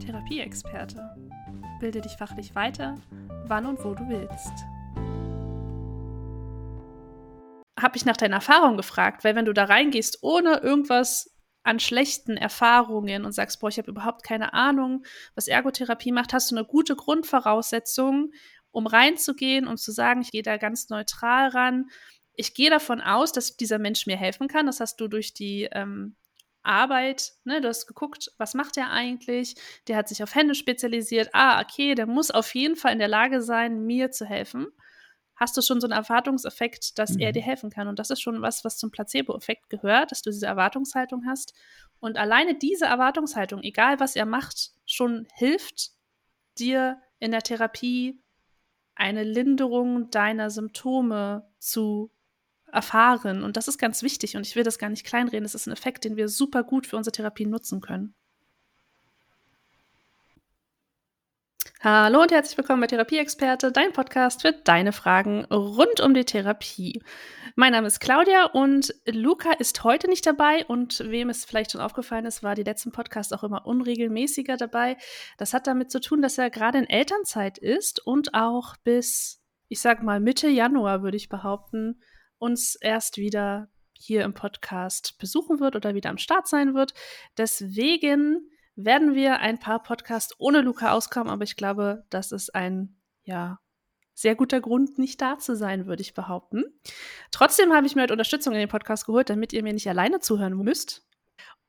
Therapieexperte. Bilde dich fachlich weiter, wann und wo du willst. Habe ich nach deiner Erfahrung gefragt, weil wenn du da reingehst, ohne irgendwas an schlechten Erfahrungen und sagst, boah, ich habe überhaupt keine Ahnung, was Ergotherapie macht, hast du eine gute Grundvoraussetzung, um reinzugehen und zu sagen, ich gehe da ganz neutral ran. Ich gehe davon aus, dass dieser Mensch mir helfen kann. Das hast du durch die ähm, Arbeit, ne, du hast geguckt, was macht er eigentlich? Der hat sich auf Hände spezialisiert. Ah, okay, der muss auf jeden Fall in der Lage sein, mir zu helfen. Hast du schon so einen Erwartungseffekt, dass mhm. er dir helfen kann? Und das ist schon was, was zum Placebo-Effekt gehört, dass du diese Erwartungshaltung hast. Und alleine diese Erwartungshaltung, egal was er macht, schon hilft dir in der Therapie eine Linderung deiner Symptome zu erfahren. Und das ist ganz wichtig. Und ich will das gar nicht kleinreden. Das ist ein Effekt, den wir super gut für unsere Therapie nutzen können. Hallo und herzlich willkommen bei Therapieexperte, dein Podcast für deine Fragen rund um die Therapie. Mein Name ist Claudia und Luca ist heute nicht dabei und wem es vielleicht schon aufgefallen ist, war die letzten Podcasts auch immer unregelmäßiger dabei. Das hat damit zu tun, dass er gerade in Elternzeit ist und auch bis, ich sag mal, Mitte Januar, würde ich behaupten, uns erst wieder hier im Podcast besuchen wird oder wieder am Start sein wird. Deswegen werden wir ein paar Podcasts ohne Luca auskommen, aber ich glaube, das ist ein, ja, sehr guter Grund, nicht da zu sein, würde ich behaupten. Trotzdem habe ich mir halt Unterstützung in den Podcast geholt, damit ihr mir nicht alleine zuhören müsst.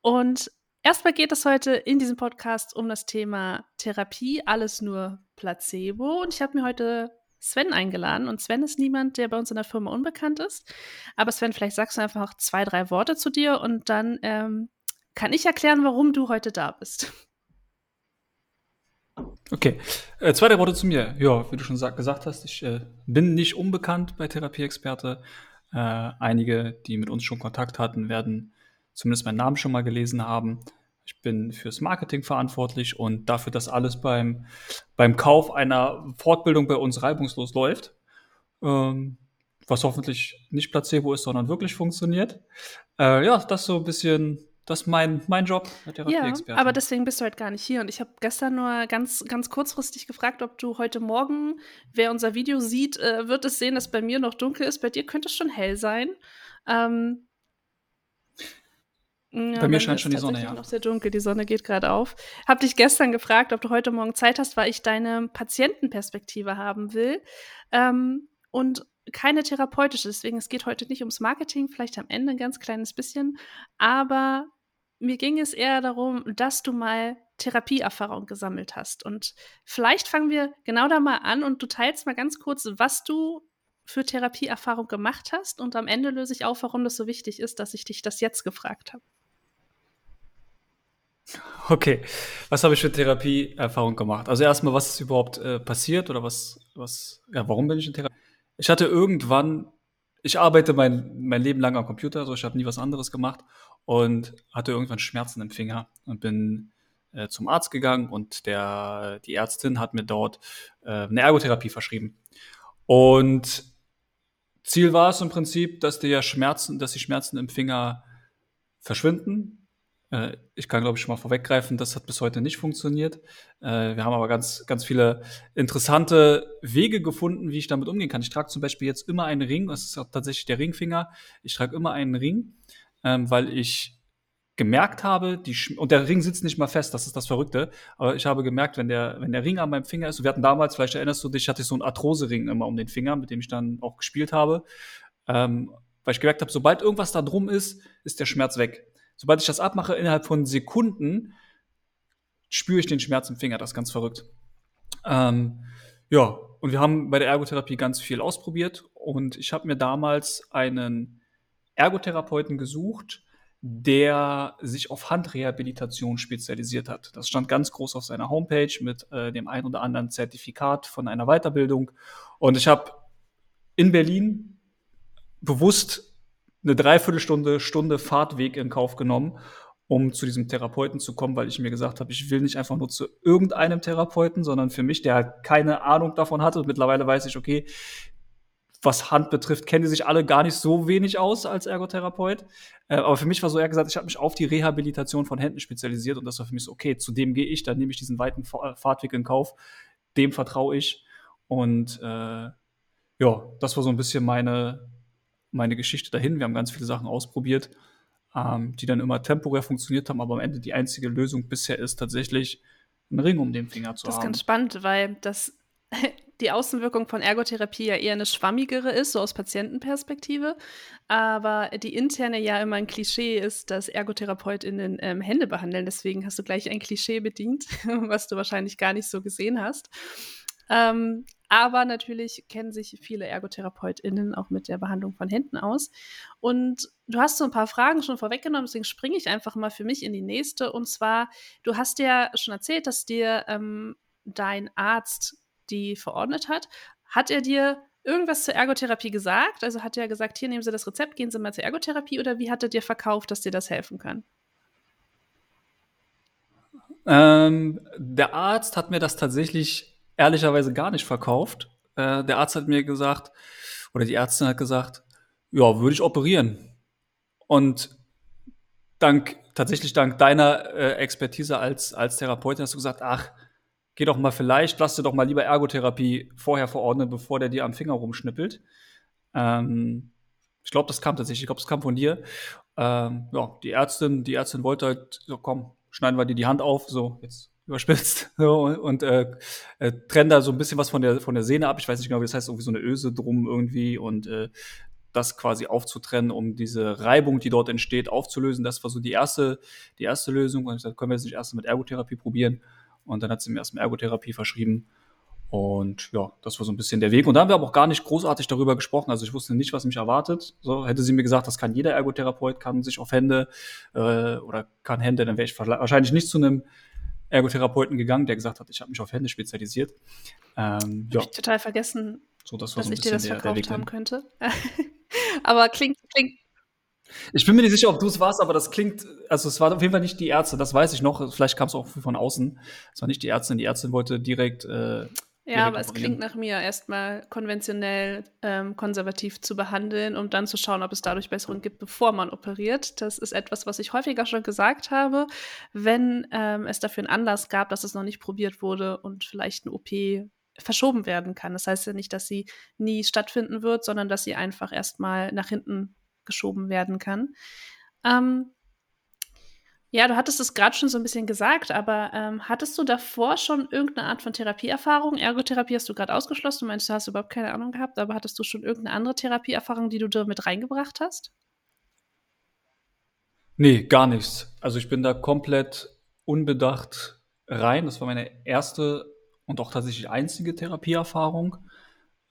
Und erstmal geht es heute in diesem Podcast um das Thema Therapie, alles nur Placebo. Und ich habe mir heute Sven eingeladen. Und Sven ist niemand, der bei uns in der Firma unbekannt ist. Aber Sven, vielleicht sagst du einfach noch zwei, drei Worte zu dir und dann ähm, kann ich erklären, warum du heute da bist. Okay, äh, zwei, drei Worte zu mir. Ja, wie du schon gesagt hast, ich äh, bin nicht unbekannt bei Therapieexperte. Äh, einige, die mit uns schon Kontakt hatten, werden zumindest meinen Namen schon mal gelesen haben. Ich bin fürs Marketing verantwortlich und dafür, dass alles beim, beim Kauf einer Fortbildung bei uns reibungslos läuft. Ähm, was hoffentlich nicht Placebo ist, sondern wirklich funktioniert. Äh, ja, das so ein bisschen, das ist mein, mein Job, Ja, aber deswegen bist du halt gar nicht hier. Und ich habe gestern nur ganz, ganz kurzfristig gefragt, ob du heute Morgen, wer unser Video sieht, äh, wird es sehen, dass bei mir noch dunkel ist. Bei dir könnte es schon hell sein. Ähm, ja, Bei mir scheint schon die Sonne, ja. noch sehr dunkel, die Sonne geht gerade auf. Hab dich gestern gefragt, ob du heute Morgen Zeit hast, weil ich deine Patientenperspektive haben will. Ähm, und keine therapeutische. Deswegen, es geht heute nicht ums Marketing, vielleicht am Ende ein ganz kleines bisschen. Aber mir ging es eher darum, dass du mal Therapieerfahrung gesammelt hast. Und vielleicht fangen wir genau da mal an und du teilst mal ganz kurz, was du für Therapieerfahrung gemacht hast. Und am Ende löse ich auf, warum das so wichtig ist, dass ich dich das jetzt gefragt habe. Okay, was habe ich für Therapieerfahrung gemacht? Also erstmal, was ist überhaupt äh, passiert oder was, was, ja, warum bin ich in Therapie? Ich hatte irgendwann, ich arbeite mein, mein Leben lang am Computer, also ich habe nie was anderes gemacht und hatte irgendwann Schmerzen im Finger und bin äh, zum Arzt gegangen und der, die Ärztin hat mir dort äh, eine Ergotherapie verschrieben. Und Ziel war es im Prinzip, dass die Schmerzen, dass die Schmerzen im Finger verschwinden äh, ich kann, glaube ich, schon mal vorweggreifen, das hat bis heute nicht funktioniert. Äh, wir haben aber ganz, ganz viele interessante Wege gefunden, wie ich damit umgehen kann. Ich trage zum Beispiel jetzt immer einen Ring, das ist auch tatsächlich der Ringfinger. Ich trage immer einen Ring, ähm, weil ich gemerkt habe, die Sch und der Ring sitzt nicht mal fest, das ist das Verrückte, aber ich habe gemerkt, wenn der, wenn der Ring an meinem Finger ist, wir hatten damals, vielleicht erinnerst du dich, hatte ich so einen Arthrose-Ring immer um den Finger, mit dem ich dann auch gespielt habe, ähm, weil ich gemerkt habe, sobald irgendwas da drum ist, ist der Schmerz weg. Sobald ich das abmache, innerhalb von Sekunden spüre ich den Schmerz im Finger. Das ist ganz verrückt. Ähm, ja, und wir haben bei der Ergotherapie ganz viel ausprobiert und ich habe mir damals einen Ergotherapeuten gesucht, der sich auf Handrehabilitation spezialisiert hat. Das stand ganz groß auf seiner Homepage mit äh, dem ein oder anderen Zertifikat von einer Weiterbildung. Und ich habe in Berlin bewusst eine Dreiviertelstunde, Stunde Fahrtweg in Kauf genommen, um zu diesem Therapeuten zu kommen, weil ich mir gesagt habe, ich will nicht einfach nur zu irgendeinem Therapeuten, sondern für mich, der halt keine Ahnung davon hatte. Und mittlerweile weiß ich, okay, was Hand betrifft, kennen die sich alle gar nicht so wenig aus als Ergotherapeut. Äh, aber für mich war so eher gesagt, ich habe mich auf die Rehabilitation von Händen spezialisiert und das war für mich so, okay, zu dem gehe ich, dann nehme ich diesen weiten Fahrtweg in Kauf, dem vertraue ich. Und äh, ja, das war so ein bisschen meine, meine Geschichte dahin. Wir haben ganz viele Sachen ausprobiert, ähm, die dann immer temporär funktioniert haben, aber am Ende die einzige Lösung bisher ist tatsächlich, einen Ring um den Finger zu das haben. Das ist ganz spannend, weil das die Außenwirkung von Ergotherapie ja eher eine schwammigere ist, so aus Patientenperspektive. Aber die interne ja immer ein Klischee ist, dass ErgotherapeutInnen ähm, Hände behandeln. Deswegen hast du gleich ein Klischee bedient, was du wahrscheinlich gar nicht so gesehen hast. Ähm, aber natürlich kennen sich viele ErgotherapeutInnen auch mit der Behandlung von Händen aus. Und du hast so ein paar Fragen schon vorweggenommen, deswegen springe ich einfach mal für mich in die nächste. Und zwar, du hast ja schon erzählt, dass dir ähm, dein Arzt die verordnet hat. Hat er dir irgendwas zur Ergotherapie gesagt? Also hat er gesagt, hier nehmen Sie das Rezept, gehen Sie mal zur Ergotherapie oder wie hat er dir verkauft, dass dir das helfen kann? Ähm, der Arzt hat mir das tatsächlich ehrlicherweise gar nicht verkauft. Äh, der Arzt hat mir gesagt, oder die Ärztin hat gesagt, ja, würde ich operieren. Und dank, tatsächlich dank deiner äh, Expertise als, als Therapeutin hast du gesagt, ach, geh doch mal vielleicht, lass dir doch mal lieber Ergotherapie vorher verordnen, bevor der dir am Finger rumschnippelt. Ähm, ich glaube, das kam tatsächlich, ich glaube, das kam von dir. Ähm, ja, die Ärztin, die Ärztin wollte halt, so komm, schneiden wir dir die Hand auf, so jetzt überspitzt so, und äh, äh, trennen da so ein bisschen was von der von der Sehne ab. Ich weiß nicht genau, wie das heißt, irgendwie so eine Öse drum irgendwie und äh, das quasi aufzutrennen, um diese Reibung, die dort entsteht, aufzulösen. Das war so die erste, die erste Lösung. Und ich sagte, können wir jetzt nicht erst mit Ergotherapie probieren? Und dann hat sie mir erstmal Ergotherapie verschrieben. Und ja, das war so ein bisschen der Weg. Und da haben wir aber auch gar nicht großartig darüber gesprochen. Also ich wusste nicht, was mich erwartet. So hätte sie mir gesagt, das kann jeder Ergotherapeut, kann sich auf Hände äh, oder kann Hände, dann wäre ich wahrscheinlich nicht zu einem Ergotherapeuten gegangen, der gesagt hat, ich habe mich auf Hände spezialisiert. Ähm, ja. ich total vergessen, so, das dass so ich dir das der, verkauft der haben könnte. aber klingt, klingt, ich bin mir nicht sicher, ob du es warst, aber das klingt, also es war auf jeden Fall nicht die Ärzte, das weiß ich noch. Vielleicht kam es auch von außen. Es war nicht die Ärztin. Die Ärztin wollte direkt. Äh, ja, aber es klingt nach mir, erstmal konventionell ähm, konservativ zu behandeln, um dann zu schauen, ob es dadurch Besserung gibt, bevor man operiert. Das ist etwas, was ich häufiger schon gesagt habe. Wenn ähm, es dafür einen Anlass gab, dass es noch nicht probiert wurde und vielleicht eine OP verschoben werden kann. Das heißt ja nicht, dass sie nie stattfinden wird, sondern dass sie einfach erstmal nach hinten geschoben werden kann. Ähm, ja, du hattest es gerade schon so ein bisschen gesagt, aber ähm, hattest du davor schon irgendeine Art von Therapieerfahrung? Ergotherapie hast du gerade ausgeschlossen, du meinst, du hast überhaupt keine Ahnung gehabt, aber hattest du schon irgendeine andere Therapieerfahrung, die du da mit reingebracht hast? Nee, gar nichts. Also ich bin da komplett unbedacht rein. Das war meine erste und auch tatsächlich einzige Therapieerfahrung.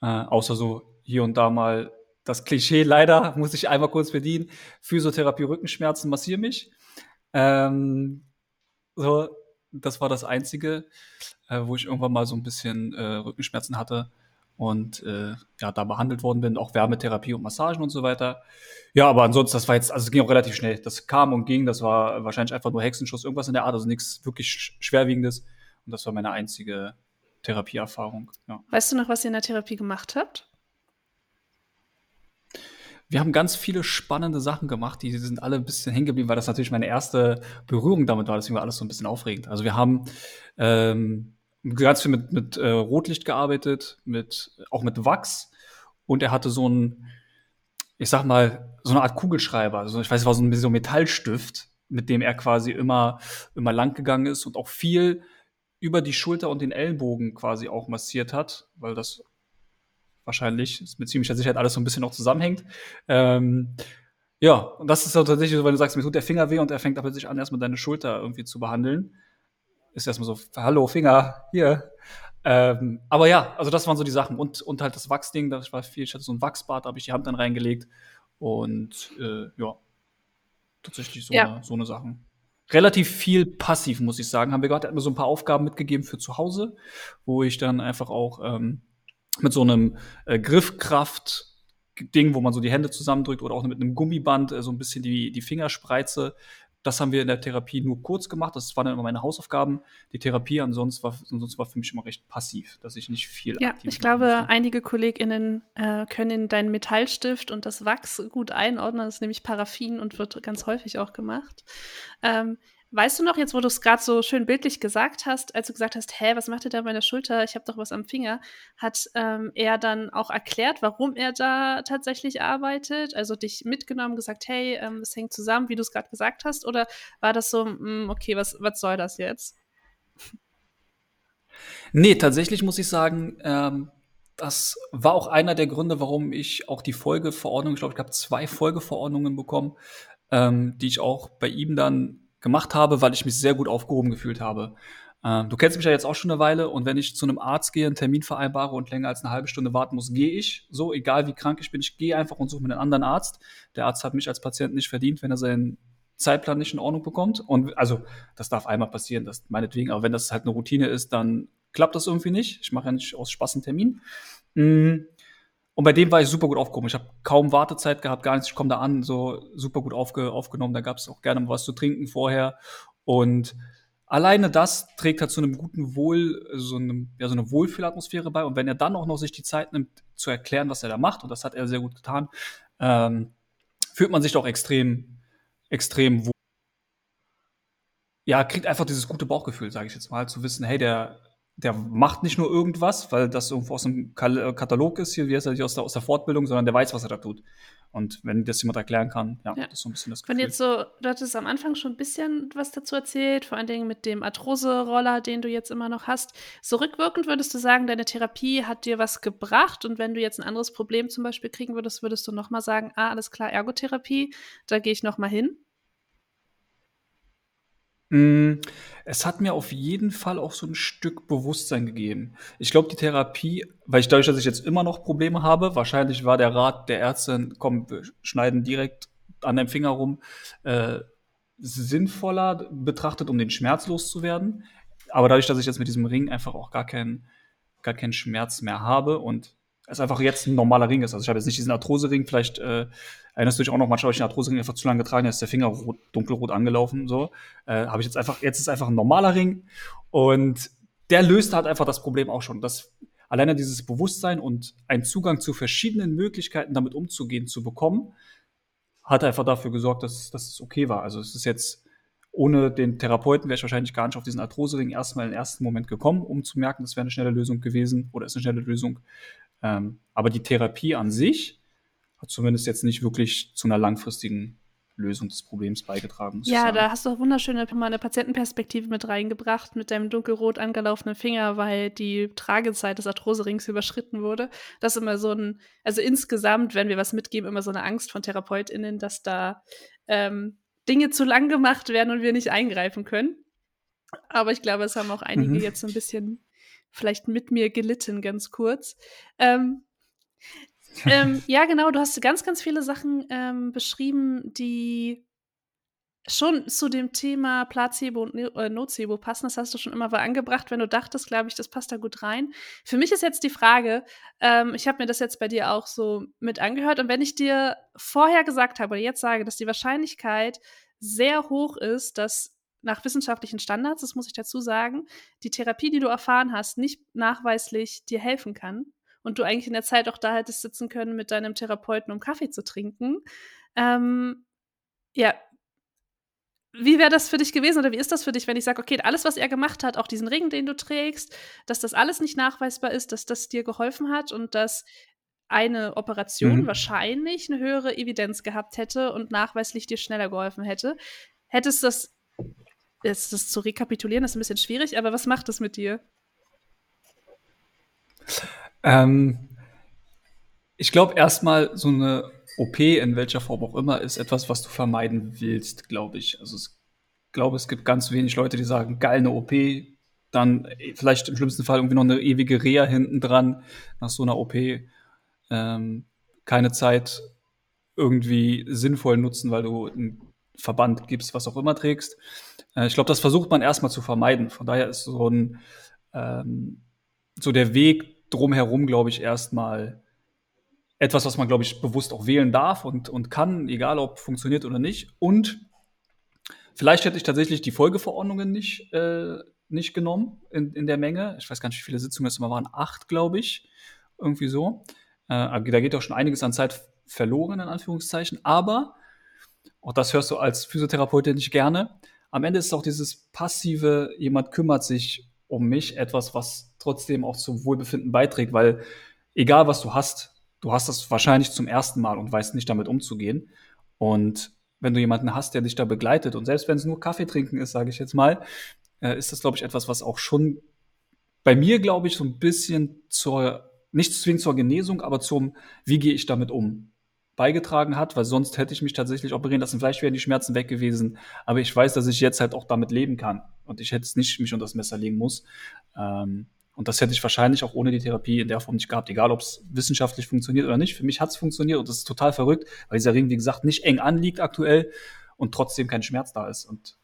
Äh, außer so hier und da mal das Klischee leider, muss ich einmal kurz bedienen. Physiotherapie, Rückenschmerzen, massier mich. Ähm, so, das war das Einzige, äh, wo ich irgendwann mal so ein bisschen äh, Rückenschmerzen hatte und äh, ja, da behandelt worden bin, auch Wärmetherapie und Massagen und so weiter. Ja, aber ansonsten, das war jetzt, also es ging auch relativ schnell. Das kam und ging, das war wahrscheinlich einfach nur Hexenschuss, irgendwas in der Art, also nichts wirklich Schwerwiegendes. Und das war meine einzige Therapieerfahrung. Ja. Weißt du noch, was ihr in der Therapie gemacht habt? Wir haben ganz viele spannende Sachen gemacht, die sind alle ein bisschen hängen geblieben, weil das natürlich meine erste Berührung damit war. Deswegen war alles so ein bisschen aufregend. Also wir haben ähm, ganz viel mit, mit äh, Rotlicht gearbeitet, mit, auch mit Wachs. Und er hatte so ein, ich sag mal, so eine Art Kugelschreiber. Also ich weiß, es war so ein, so ein Metallstift, mit dem er quasi immer, immer lang gegangen ist und auch viel über die Schulter und den Ellenbogen quasi auch massiert hat, weil das wahrscheinlich, ist mit ziemlicher Sicherheit alles so ein bisschen noch zusammenhängt. Ähm, ja, und das ist auch tatsächlich so, wenn du sagst, mir tut der Finger weh und er fängt da plötzlich an, erstmal deine Schulter irgendwie zu behandeln. Ist erstmal so, hallo, Finger, hier. Ähm, aber ja, also das waren so die Sachen. Und, und halt das Wachsding, das war viel, ich hatte so ein Wachsbad, da habe ich die Hand dann reingelegt. Und äh, ja, tatsächlich so, ja. eine, so eine Sachen. Relativ viel passiv, muss ich sagen. Haben wir gerade, so ein paar Aufgaben mitgegeben für zu Hause, wo ich dann einfach auch ähm, mit so einem äh, Griffkraft Ding, wo man so die Hände zusammendrückt oder auch mit einem Gummiband äh, so ein bisschen die, die Fingerspreize das haben wir in der Therapie nur kurz gemacht. Das waren dann immer meine Hausaufgaben. Die Therapie ansonsten war, ansonsten war für mich immer recht passiv, dass ich nicht viel Ja, ich glaube, musste. einige KollegInnen äh, können deinen Metallstift und das Wachs gut einordnen. Das ist nämlich Paraffin und wird ganz häufig auch gemacht. Ähm, Weißt du noch, jetzt wo du es gerade so schön bildlich gesagt hast, als du gesagt hast, hä, was macht ihr da bei der Schulter? Ich habe doch was am Finger, hat ähm, er dann auch erklärt, warum er da tatsächlich arbeitet? Also dich mitgenommen, gesagt, hey, ähm, das hängt zusammen, wie du es gerade gesagt hast? Oder war das so, mh, hm, okay, was, was soll das jetzt? Nee, tatsächlich muss ich sagen, ähm, das war auch einer der Gründe, warum ich auch die Folgeverordnung, ich glaube, ich habe zwei Folgeverordnungen bekommen, ähm, die ich auch bei ihm dann gemacht habe, weil ich mich sehr gut aufgehoben gefühlt habe. Ähm, du kennst mich ja jetzt auch schon eine Weile und wenn ich zu einem Arzt gehe, einen Termin vereinbare und länger als eine halbe Stunde warten muss, gehe ich. So, egal wie krank ich bin, ich gehe einfach und suche mir einen anderen Arzt. Der Arzt hat mich als Patient nicht verdient, wenn er seinen Zeitplan nicht in Ordnung bekommt. Und also, das darf einmal passieren, das meinetwegen, aber wenn das halt eine Routine ist, dann klappt das irgendwie nicht. Ich mache ja nicht aus Spaß einen Termin. Mhm. Und bei dem war ich super gut aufgehoben. Ich habe kaum Wartezeit gehabt, gar nichts. Ich komme da an, so super gut aufge aufgenommen. Da gab es auch gerne mal was zu trinken vorher. Und alleine das trägt halt zu einem guten Wohl, so, einem, ja, so eine Wohlfühlatmosphäre bei. Und wenn er dann auch noch sich die Zeit nimmt, zu erklären, was er da macht, und das hat er sehr gut getan, ähm, fühlt man sich doch extrem, extrem wohl. Ja, kriegt einfach dieses gute Bauchgefühl, sage ich jetzt mal, zu wissen, hey, der der macht nicht nur irgendwas, weil das irgendwo aus dem äh, Katalog ist, hier, wie heißt er, aus der, aus der Fortbildung, sondern der weiß, was er da tut. Und wenn das jemand erklären kann, ja, ja. das ist so ein bisschen das Gefühl. Wenn jetzt so, du hattest am Anfang schon ein bisschen was dazu erzählt, vor allen Dingen mit dem Arthrose-Roller, den du jetzt immer noch hast. So rückwirkend würdest du sagen, deine Therapie hat dir was gebracht und wenn du jetzt ein anderes Problem zum Beispiel kriegen würdest, würdest du nochmal sagen, ah, alles klar, Ergotherapie, da gehe ich nochmal hin? Hm, es hat mir auf jeden Fall auch so ein Stück Bewusstsein gegeben. Ich glaube, die Therapie weil ich dadurch, dass ich jetzt immer noch Probleme habe wahrscheinlich war der Rat der Ärztin: „Komm, wir schneiden direkt an deinem Finger rum“, äh, sinnvoller betrachtet, um den Schmerz loszuwerden. Aber dadurch, dass ich jetzt mit diesem Ring einfach auch gar keinen gar keinen Schmerz mehr habe und es einfach jetzt ein normaler Ring ist. Also ich habe jetzt nicht diesen Arthrose-Ring, vielleicht äh, erinnerst du dich auch noch, manchmal habe ich den Arthrose-Ring einfach zu lange getragen, da ist der Finger rot, dunkelrot angelaufen. So. Äh, habe ich jetzt einfach, jetzt ist einfach ein normaler Ring. Und der löst halt einfach das Problem auch schon. Das, alleine dieses Bewusstsein und einen Zugang zu verschiedenen Möglichkeiten, damit umzugehen, zu bekommen, hat einfach dafür gesorgt, dass, dass es okay war. Also es ist jetzt ohne den Therapeuten wäre ich wahrscheinlich gar nicht auf diesen Arthrose-Ring erstmal im ersten Moment gekommen, um zu merken, das wäre eine schnelle Lösung gewesen oder ist eine schnelle Lösung. Ähm, aber die Therapie an sich hat zumindest jetzt nicht wirklich zu einer langfristigen Lösung des Problems beigetragen. Ja, da hast du auch wunderschöne mal eine Patientenperspektive mit reingebracht mit deinem dunkelrot angelaufenen Finger, weil die Tragezeit des Arthroserings überschritten wurde. Das ist immer so ein, also insgesamt, wenn wir was mitgeben, immer so eine Angst von TherapeutInnen, dass da ähm, Dinge zu lang gemacht werden und wir nicht eingreifen können. Aber ich glaube, es haben auch einige mhm. jetzt so ein bisschen vielleicht mit mir gelitten, ganz kurz. Ähm, ähm, ja, genau, du hast ganz, ganz viele Sachen ähm, beschrieben, die schon zu dem Thema Placebo und äh, Nocebo passen. Das hast du schon immer mal angebracht, wenn du dachtest, glaube ich, das passt da gut rein. Für mich ist jetzt die Frage, ähm, ich habe mir das jetzt bei dir auch so mit angehört und wenn ich dir vorher gesagt habe oder jetzt sage, dass die Wahrscheinlichkeit sehr hoch ist, dass nach wissenschaftlichen Standards, das muss ich dazu sagen, die Therapie, die du erfahren hast, nicht nachweislich dir helfen kann und du eigentlich in der Zeit auch da hättest sitzen können mit deinem Therapeuten, um Kaffee zu trinken. Ähm, ja, wie wäre das für dich gewesen oder wie ist das für dich, wenn ich sage, okay, alles, was er gemacht hat, auch diesen Ring, den du trägst, dass das alles nicht nachweisbar ist, dass das dir geholfen hat und dass eine Operation mhm. wahrscheinlich eine höhere Evidenz gehabt hätte und nachweislich dir schneller geholfen hätte. Hättest du das Jetzt das zu rekapitulieren ist ein bisschen schwierig, aber was macht das mit dir? Ähm, ich glaube erstmal so eine OP in welcher Form auch immer ist etwas, was du vermeiden willst, glaube ich. Also ich glaube, es gibt ganz wenig Leute, die sagen, geil eine OP, dann vielleicht im schlimmsten Fall irgendwie noch eine ewige Reha hinten dran nach so einer OP. Ähm, keine Zeit irgendwie sinnvoll nutzen, weil du einen Verband gibst, was auch immer trägst. Äh, ich glaube, das versucht man erstmal zu vermeiden. Von daher ist so ein ähm, so der Weg drumherum, glaube ich, erstmal etwas, was man, glaube ich, bewusst auch wählen darf und, und kann, egal ob funktioniert oder nicht. Und Vielleicht hätte ich tatsächlich die Folgeverordnungen nicht, äh, nicht genommen in, in der Menge. Ich weiß gar nicht, wie viele Sitzungen es immer waren. Acht, glaube ich. Irgendwie so. Äh, da geht auch schon einiges an Zeit verloren, in Anführungszeichen. Aber, auch das hörst du als Physiotherapeutin nicht gerne, am Ende ist auch dieses passive, jemand kümmert sich um mich, etwas, was trotzdem auch zum Wohlbefinden beiträgt, weil egal was du hast, du hast das wahrscheinlich zum ersten Mal und weißt nicht damit umzugehen. Und wenn du jemanden hast, der dich da begleitet und selbst wenn es nur Kaffee trinken ist, sage ich jetzt mal, äh, ist das, glaube ich, etwas, was auch schon bei mir, glaube ich, so ein bisschen zur, nicht zwingend zur Genesung, aber zum, wie gehe ich damit um, beigetragen hat, weil sonst hätte ich mich tatsächlich operieren lassen. Vielleicht wären die Schmerzen weg gewesen, aber ich weiß, dass ich jetzt halt auch damit leben kann und ich hätte es nicht mich unter das Messer legen muss. Ähm, und das hätte ich wahrscheinlich auch ohne die Therapie in der Form nicht gehabt, egal ob es wissenschaftlich funktioniert oder nicht. Für mich hat es funktioniert und das ist total verrückt, weil dieser Ring, wie gesagt, nicht eng anliegt aktuell und trotzdem kein Schmerz da ist. Und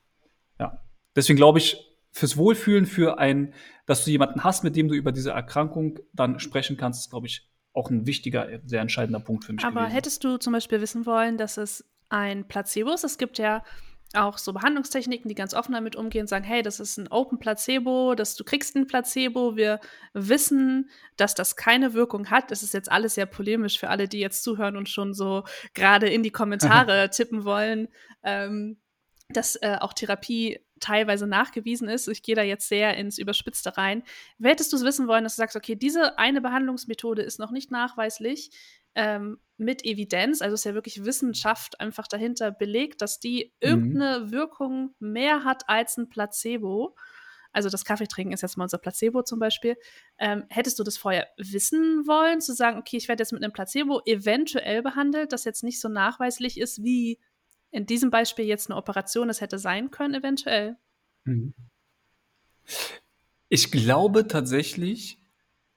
ja, deswegen glaube ich, fürs Wohlfühlen, für ein, dass du jemanden hast, mit dem du über diese Erkrankung dann sprechen kannst, ist, glaube ich, auch ein wichtiger, sehr entscheidender Punkt für mich. Aber gewesen. hättest du zum Beispiel wissen wollen, dass es ein Placebo ist? Es gibt ja auch so Behandlungstechniken, die ganz offen damit umgehen, sagen, hey, das ist ein Open Placebo, dass du kriegst ein Placebo. Wir wissen, dass das keine Wirkung hat. Das ist jetzt alles sehr polemisch für alle, die jetzt zuhören und schon so gerade in die Kommentare tippen wollen, ähm, dass äh, auch Therapie teilweise nachgewiesen ist. Ich gehe da jetzt sehr ins Überspitzte rein. Hättest du es wissen wollen, dass du sagst, okay, diese eine Behandlungsmethode ist noch nicht nachweislich ähm, mit Evidenz, also ist ja wirklich Wissenschaft einfach dahinter belegt, dass die mhm. irgendeine Wirkung mehr hat als ein Placebo. Also das Kaffeetrinken ist jetzt mal unser Placebo zum Beispiel. Ähm, hättest du das vorher wissen wollen, zu sagen, okay, ich werde jetzt mit einem Placebo eventuell behandelt, das jetzt nicht so nachweislich ist wie in diesem Beispiel jetzt eine Operation es hätte sein können, eventuell? Mhm. Ich glaube tatsächlich,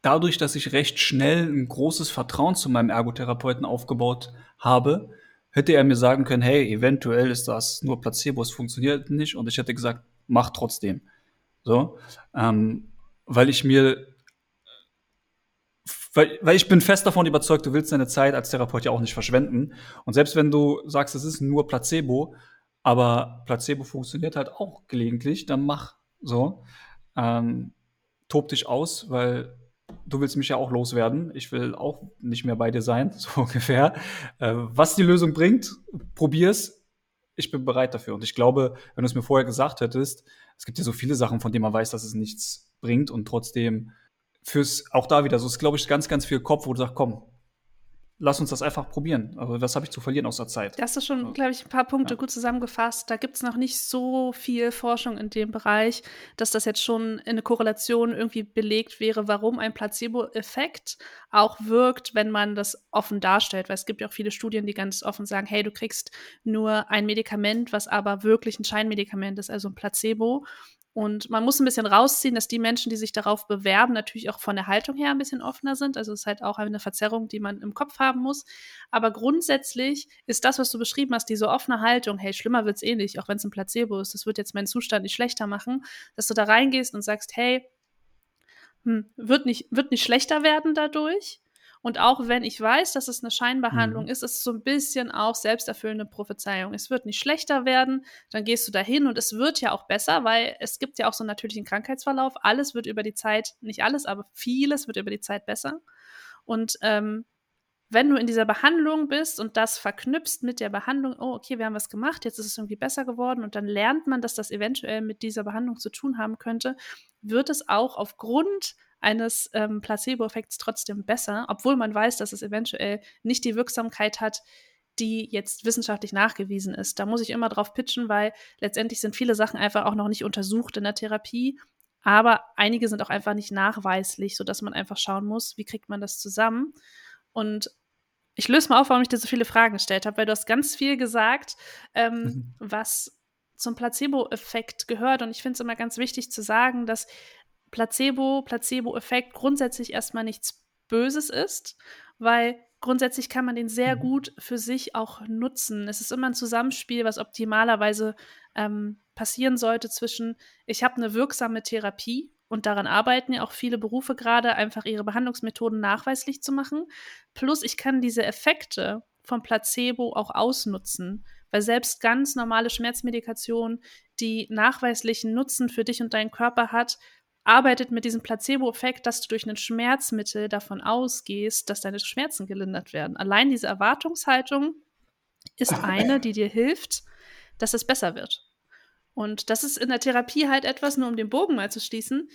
dadurch, dass ich recht schnell ein großes Vertrauen zu meinem Ergotherapeuten aufgebaut habe, hätte er mir sagen können, hey, eventuell ist das nur Placebo, es funktioniert nicht. Und ich hätte gesagt, mach trotzdem. So, ähm, weil ich mir weil, weil ich bin fest davon überzeugt, du willst deine Zeit als Therapeut ja auch nicht verschwenden. Und selbst wenn du sagst, es ist nur Placebo, aber Placebo funktioniert halt auch gelegentlich, dann mach so. Ähm, tob dich aus, weil du willst mich ja auch loswerden. Ich will auch nicht mehr bei dir sein, so ungefähr. Äh, was die Lösung bringt, probier's. Ich bin bereit dafür. Und ich glaube, wenn du es mir vorher gesagt hättest, es gibt ja so viele Sachen, von denen man weiß, dass es nichts bringt und trotzdem fürs, auch da wieder, so ist, glaube ich, ganz, ganz viel Kopf, wo du sagst, komm, lass uns das einfach probieren. Also, was habe ich zu verlieren aus der Zeit? Das ist schon, glaube ich, ein paar Punkte ja. gut zusammengefasst. Da gibt es noch nicht so viel Forschung in dem Bereich, dass das jetzt schon in eine Korrelation irgendwie belegt wäre, warum ein Placebo-Effekt auch wirkt, wenn man das offen darstellt. Weil es gibt ja auch viele Studien, die ganz offen sagen, hey, du kriegst nur ein Medikament, was aber wirklich ein Scheinmedikament ist, also ein Placebo. Und man muss ein bisschen rausziehen, dass die Menschen, die sich darauf bewerben, natürlich auch von der Haltung her ein bisschen offener sind. Also es ist halt auch eine Verzerrung, die man im Kopf haben muss. Aber grundsätzlich ist das, was du beschrieben hast, diese offene Haltung, hey, schlimmer wird es eh nicht, auch wenn es ein Placebo ist, das wird jetzt meinen Zustand nicht schlechter machen, dass du da reingehst und sagst, hey, hm, wird, nicht, wird nicht schlechter werden dadurch. Und auch wenn ich weiß, dass es eine Scheinbehandlung mhm. ist, ist es so ein bisschen auch selbsterfüllende Prophezeiung. Es wird nicht schlechter werden, dann gehst du dahin und es wird ja auch besser, weil es gibt ja auch so einen natürlichen Krankheitsverlauf. Alles wird über die Zeit, nicht alles, aber vieles wird über die Zeit besser. Und ähm, wenn du in dieser Behandlung bist und das verknüpfst mit der Behandlung, oh, okay, wir haben was gemacht, jetzt ist es irgendwie besser geworden und dann lernt man, dass das eventuell mit dieser Behandlung zu tun haben könnte, wird es auch aufgrund eines ähm, Placebo-Effekts trotzdem besser, obwohl man weiß, dass es eventuell nicht die Wirksamkeit hat, die jetzt wissenschaftlich nachgewiesen ist. Da muss ich immer drauf pitchen, weil letztendlich sind viele Sachen einfach auch noch nicht untersucht in der Therapie, aber einige sind auch einfach nicht nachweislich, sodass man einfach schauen muss, wie kriegt man das zusammen. Und ich löse mal auf, warum ich dir so viele Fragen gestellt habe, weil du hast ganz viel gesagt, ähm, mhm. was zum Placebo-Effekt gehört. Und ich finde es immer ganz wichtig zu sagen, dass Placebo, Placebo-Effekt grundsätzlich erstmal nichts Böses ist, weil grundsätzlich kann man den sehr mhm. gut für sich auch nutzen. Es ist immer ein Zusammenspiel, was optimalerweise ähm, passieren sollte zwischen, ich habe eine wirksame Therapie und daran arbeiten ja auch viele Berufe gerade, einfach ihre Behandlungsmethoden nachweislich zu machen. Plus, ich kann diese Effekte vom Placebo auch ausnutzen, Weil selbst ganz normale Schmerzmedikation, die nachweislichen Nutzen für dich und deinen Körper hat, arbeitet mit diesem Placebo-Effekt, dass du durch ein Schmerzmittel davon ausgehst, dass deine Schmerzen gelindert werden. Allein diese Erwartungshaltung ist eine, die dir hilft, dass es besser wird. Und das ist in der Therapie halt etwas, nur um den Bogen mal zu schließen,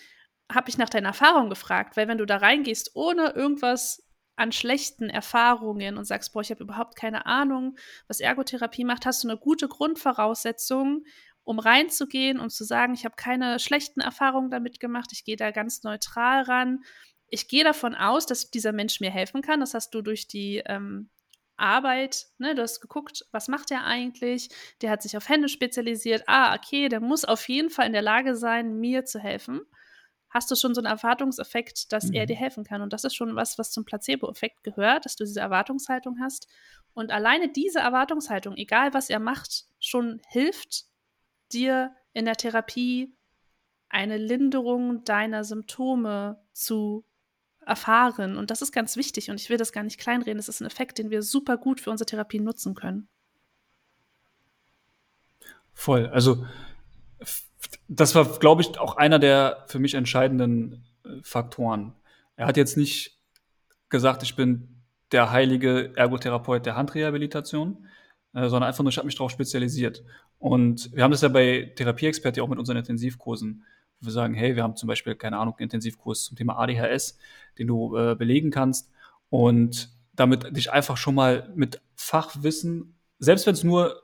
habe ich nach deiner Erfahrung gefragt, weil wenn du da reingehst, ohne irgendwas an schlechten Erfahrungen und sagst, boah, ich habe überhaupt keine Ahnung, was Ergotherapie macht, hast du eine gute Grundvoraussetzung, um reinzugehen und zu sagen, ich habe keine schlechten Erfahrungen damit gemacht, ich gehe da ganz neutral ran. Ich gehe davon aus, dass dieser Mensch mir helfen kann. Das hast du durch die ähm, Arbeit, ne, du hast geguckt, was macht er eigentlich? Der hat sich auf Hände spezialisiert. Ah, okay, der muss auf jeden Fall in der Lage sein, mir zu helfen. Hast du schon so einen Erwartungseffekt, dass mhm. er dir helfen kann? Und das ist schon was, was zum Placebo-Effekt gehört, dass du diese Erwartungshaltung hast. Und alleine diese Erwartungshaltung, egal was er macht, schon hilft, dir in der Therapie eine Linderung deiner Symptome zu erfahren. Und das ist ganz wichtig. Und ich will das gar nicht kleinreden. Das ist ein Effekt, den wir super gut für unsere Therapie nutzen können. Voll. Also, das war, glaube ich, auch einer der für mich entscheidenden äh, Faktoren. Er hat jetzt nicht gesagt, ich bin der heilige Ergotherapeut der Handrehabilitation, äh, sondern einfach nur, ich habe mich darauf spezialisiert. Und wir haben das ja bei Therapieexperten auch mit unseren Intensivkursen, wo wir sagen, hey, wir haben zum Beispiel, keine Ahnung, einen Intensivkurs zum Thema ADHS, den du äh, belegen kannst. Und damit dich einfach schon mal mit Fachwissen, selbst wenn es nur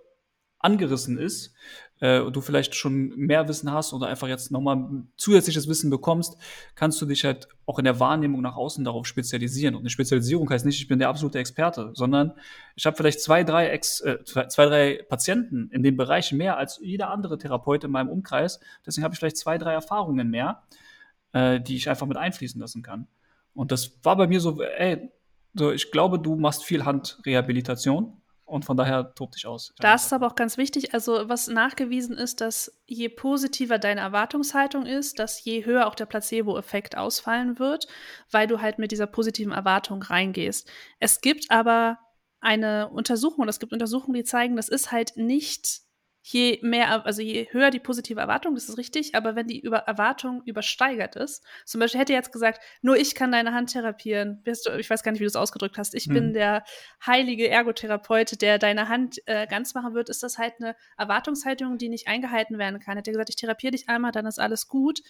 angerissen ist, äh, du vielleicht schon mehr Wissen hast oder einfach jetzt nochmal zusätzliches Wissen bekommst, kannst du dich halt auch in der Wahrnehmung nach außen darauf spezialisieren. Und eine Spezialisierung heißt nicht, ich bin der absolute Experte, sondern ich habe vielleicht zwei, drei Ex, äh, zwei, drei Patienten in dem Bereich mehr als jeder andere Therapeut in meinem Umkreis. Deswegen habe ich vielleicht zwei, drei Erfahrungen mehr, äh, die ich einfach mit einfließen lassen kann. Und das war bei mir so, ey, so, ich glaube, du machst viel Handrehabilitation und von daher tobt dich aus. Das ist aber auch ganz wichtig. Also, was nachgewiesen ist, dass je positiver deine Erwartungshaltung ist, dass je höher auch der Placebo-Effekt ausfallen wird, weil du halt mit dieser positiven Erwartung reingehst. Es gibt aber eine Untersuchung, es gibt Untersuchungen, die zeigen, das ist halt nicht je mehr, also je höher die positive Erwartung, das ist richtig, aber wenn die über Erwartung übersteigert ist, zum Beispiel hätte jetzt gesagt, nur ich kann deine Hand therapieren, ich weiß gar nicht, wie du es ausgedrückt hast, ich hm. bin der heilige Ergotherapeut, der deine Hand äh, ganz machen wird, ist das halt eine Erwartungshaltung, die nicht eingehalten werden kann. Hätte gesagt, ich therapiere dich einmal, dann ist alles gut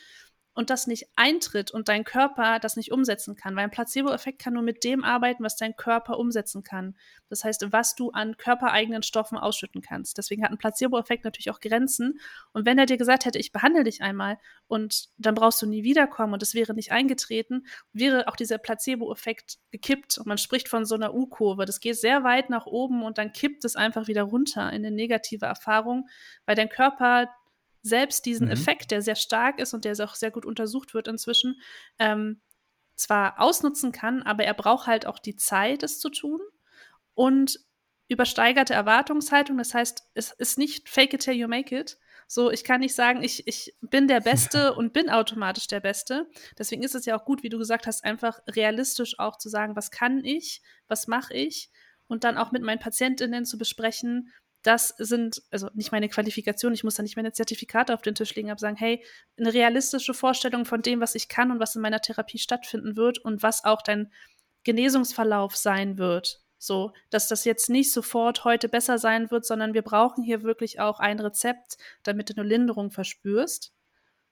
und das nicht eintritt und dein Körper das nicht umsetzen kann, weil ein Placebo-Effekt kann nur mit dem arbeiten, was dein Körper umsetzen kann. Das heißt, was du an körpereigenen Stoffen ausschütten kannst. Deswegen hat ein Placebo-Effekt natürlich auch Grenzen. Und wenn er dir gesagt hätte, ich behandle dich einmal und dann brauchst du nie wiederkommen und es wäre nicht eingetreten, wäre auch dieser Placebo-Effekt gekippt und man spricht von so einer U-Kurve. Das geht sehr weit nach oben und dann kippt es einfach wieder runter in eine negative Erfahrung, weil dein Körper selbst diesen mhm. Effekt, der sehr stark ist und der auch sehr gut untersucht wird inzwischen, ähm, zwar ausnutzen kann, aber er braucht halt auch die Zeit, es zu tun und übersteigerte Erwartungshaltung. Das heißt, es ist nicht fake it till you make it. So, ich kann nicht sagen, ich, ich bin der Beste und bin automatisch der Beste. Deswegen ist es ja auch gut, wie du gesagt hast, einfach realistisch auch zu sagen, was kann ich, was mache ich und dann auch mit meinen Patientinnen zu besprechen, das sind, also nicht meine Qualifikation, ich muss da nicht meine Zertifikate auf den Tisch legen, aber sagen, hey, eine realistische Vorstellung von dem, was ich kann und was in meiner Therapie stattfinden wird und was auch dein Genesungsverlauf sein wird. So, dass das jetzt nicht sofort heute besser sein wird, sondern wir brauchen hier wirklich auch ein Rezept, damit du eine Linderung verspürst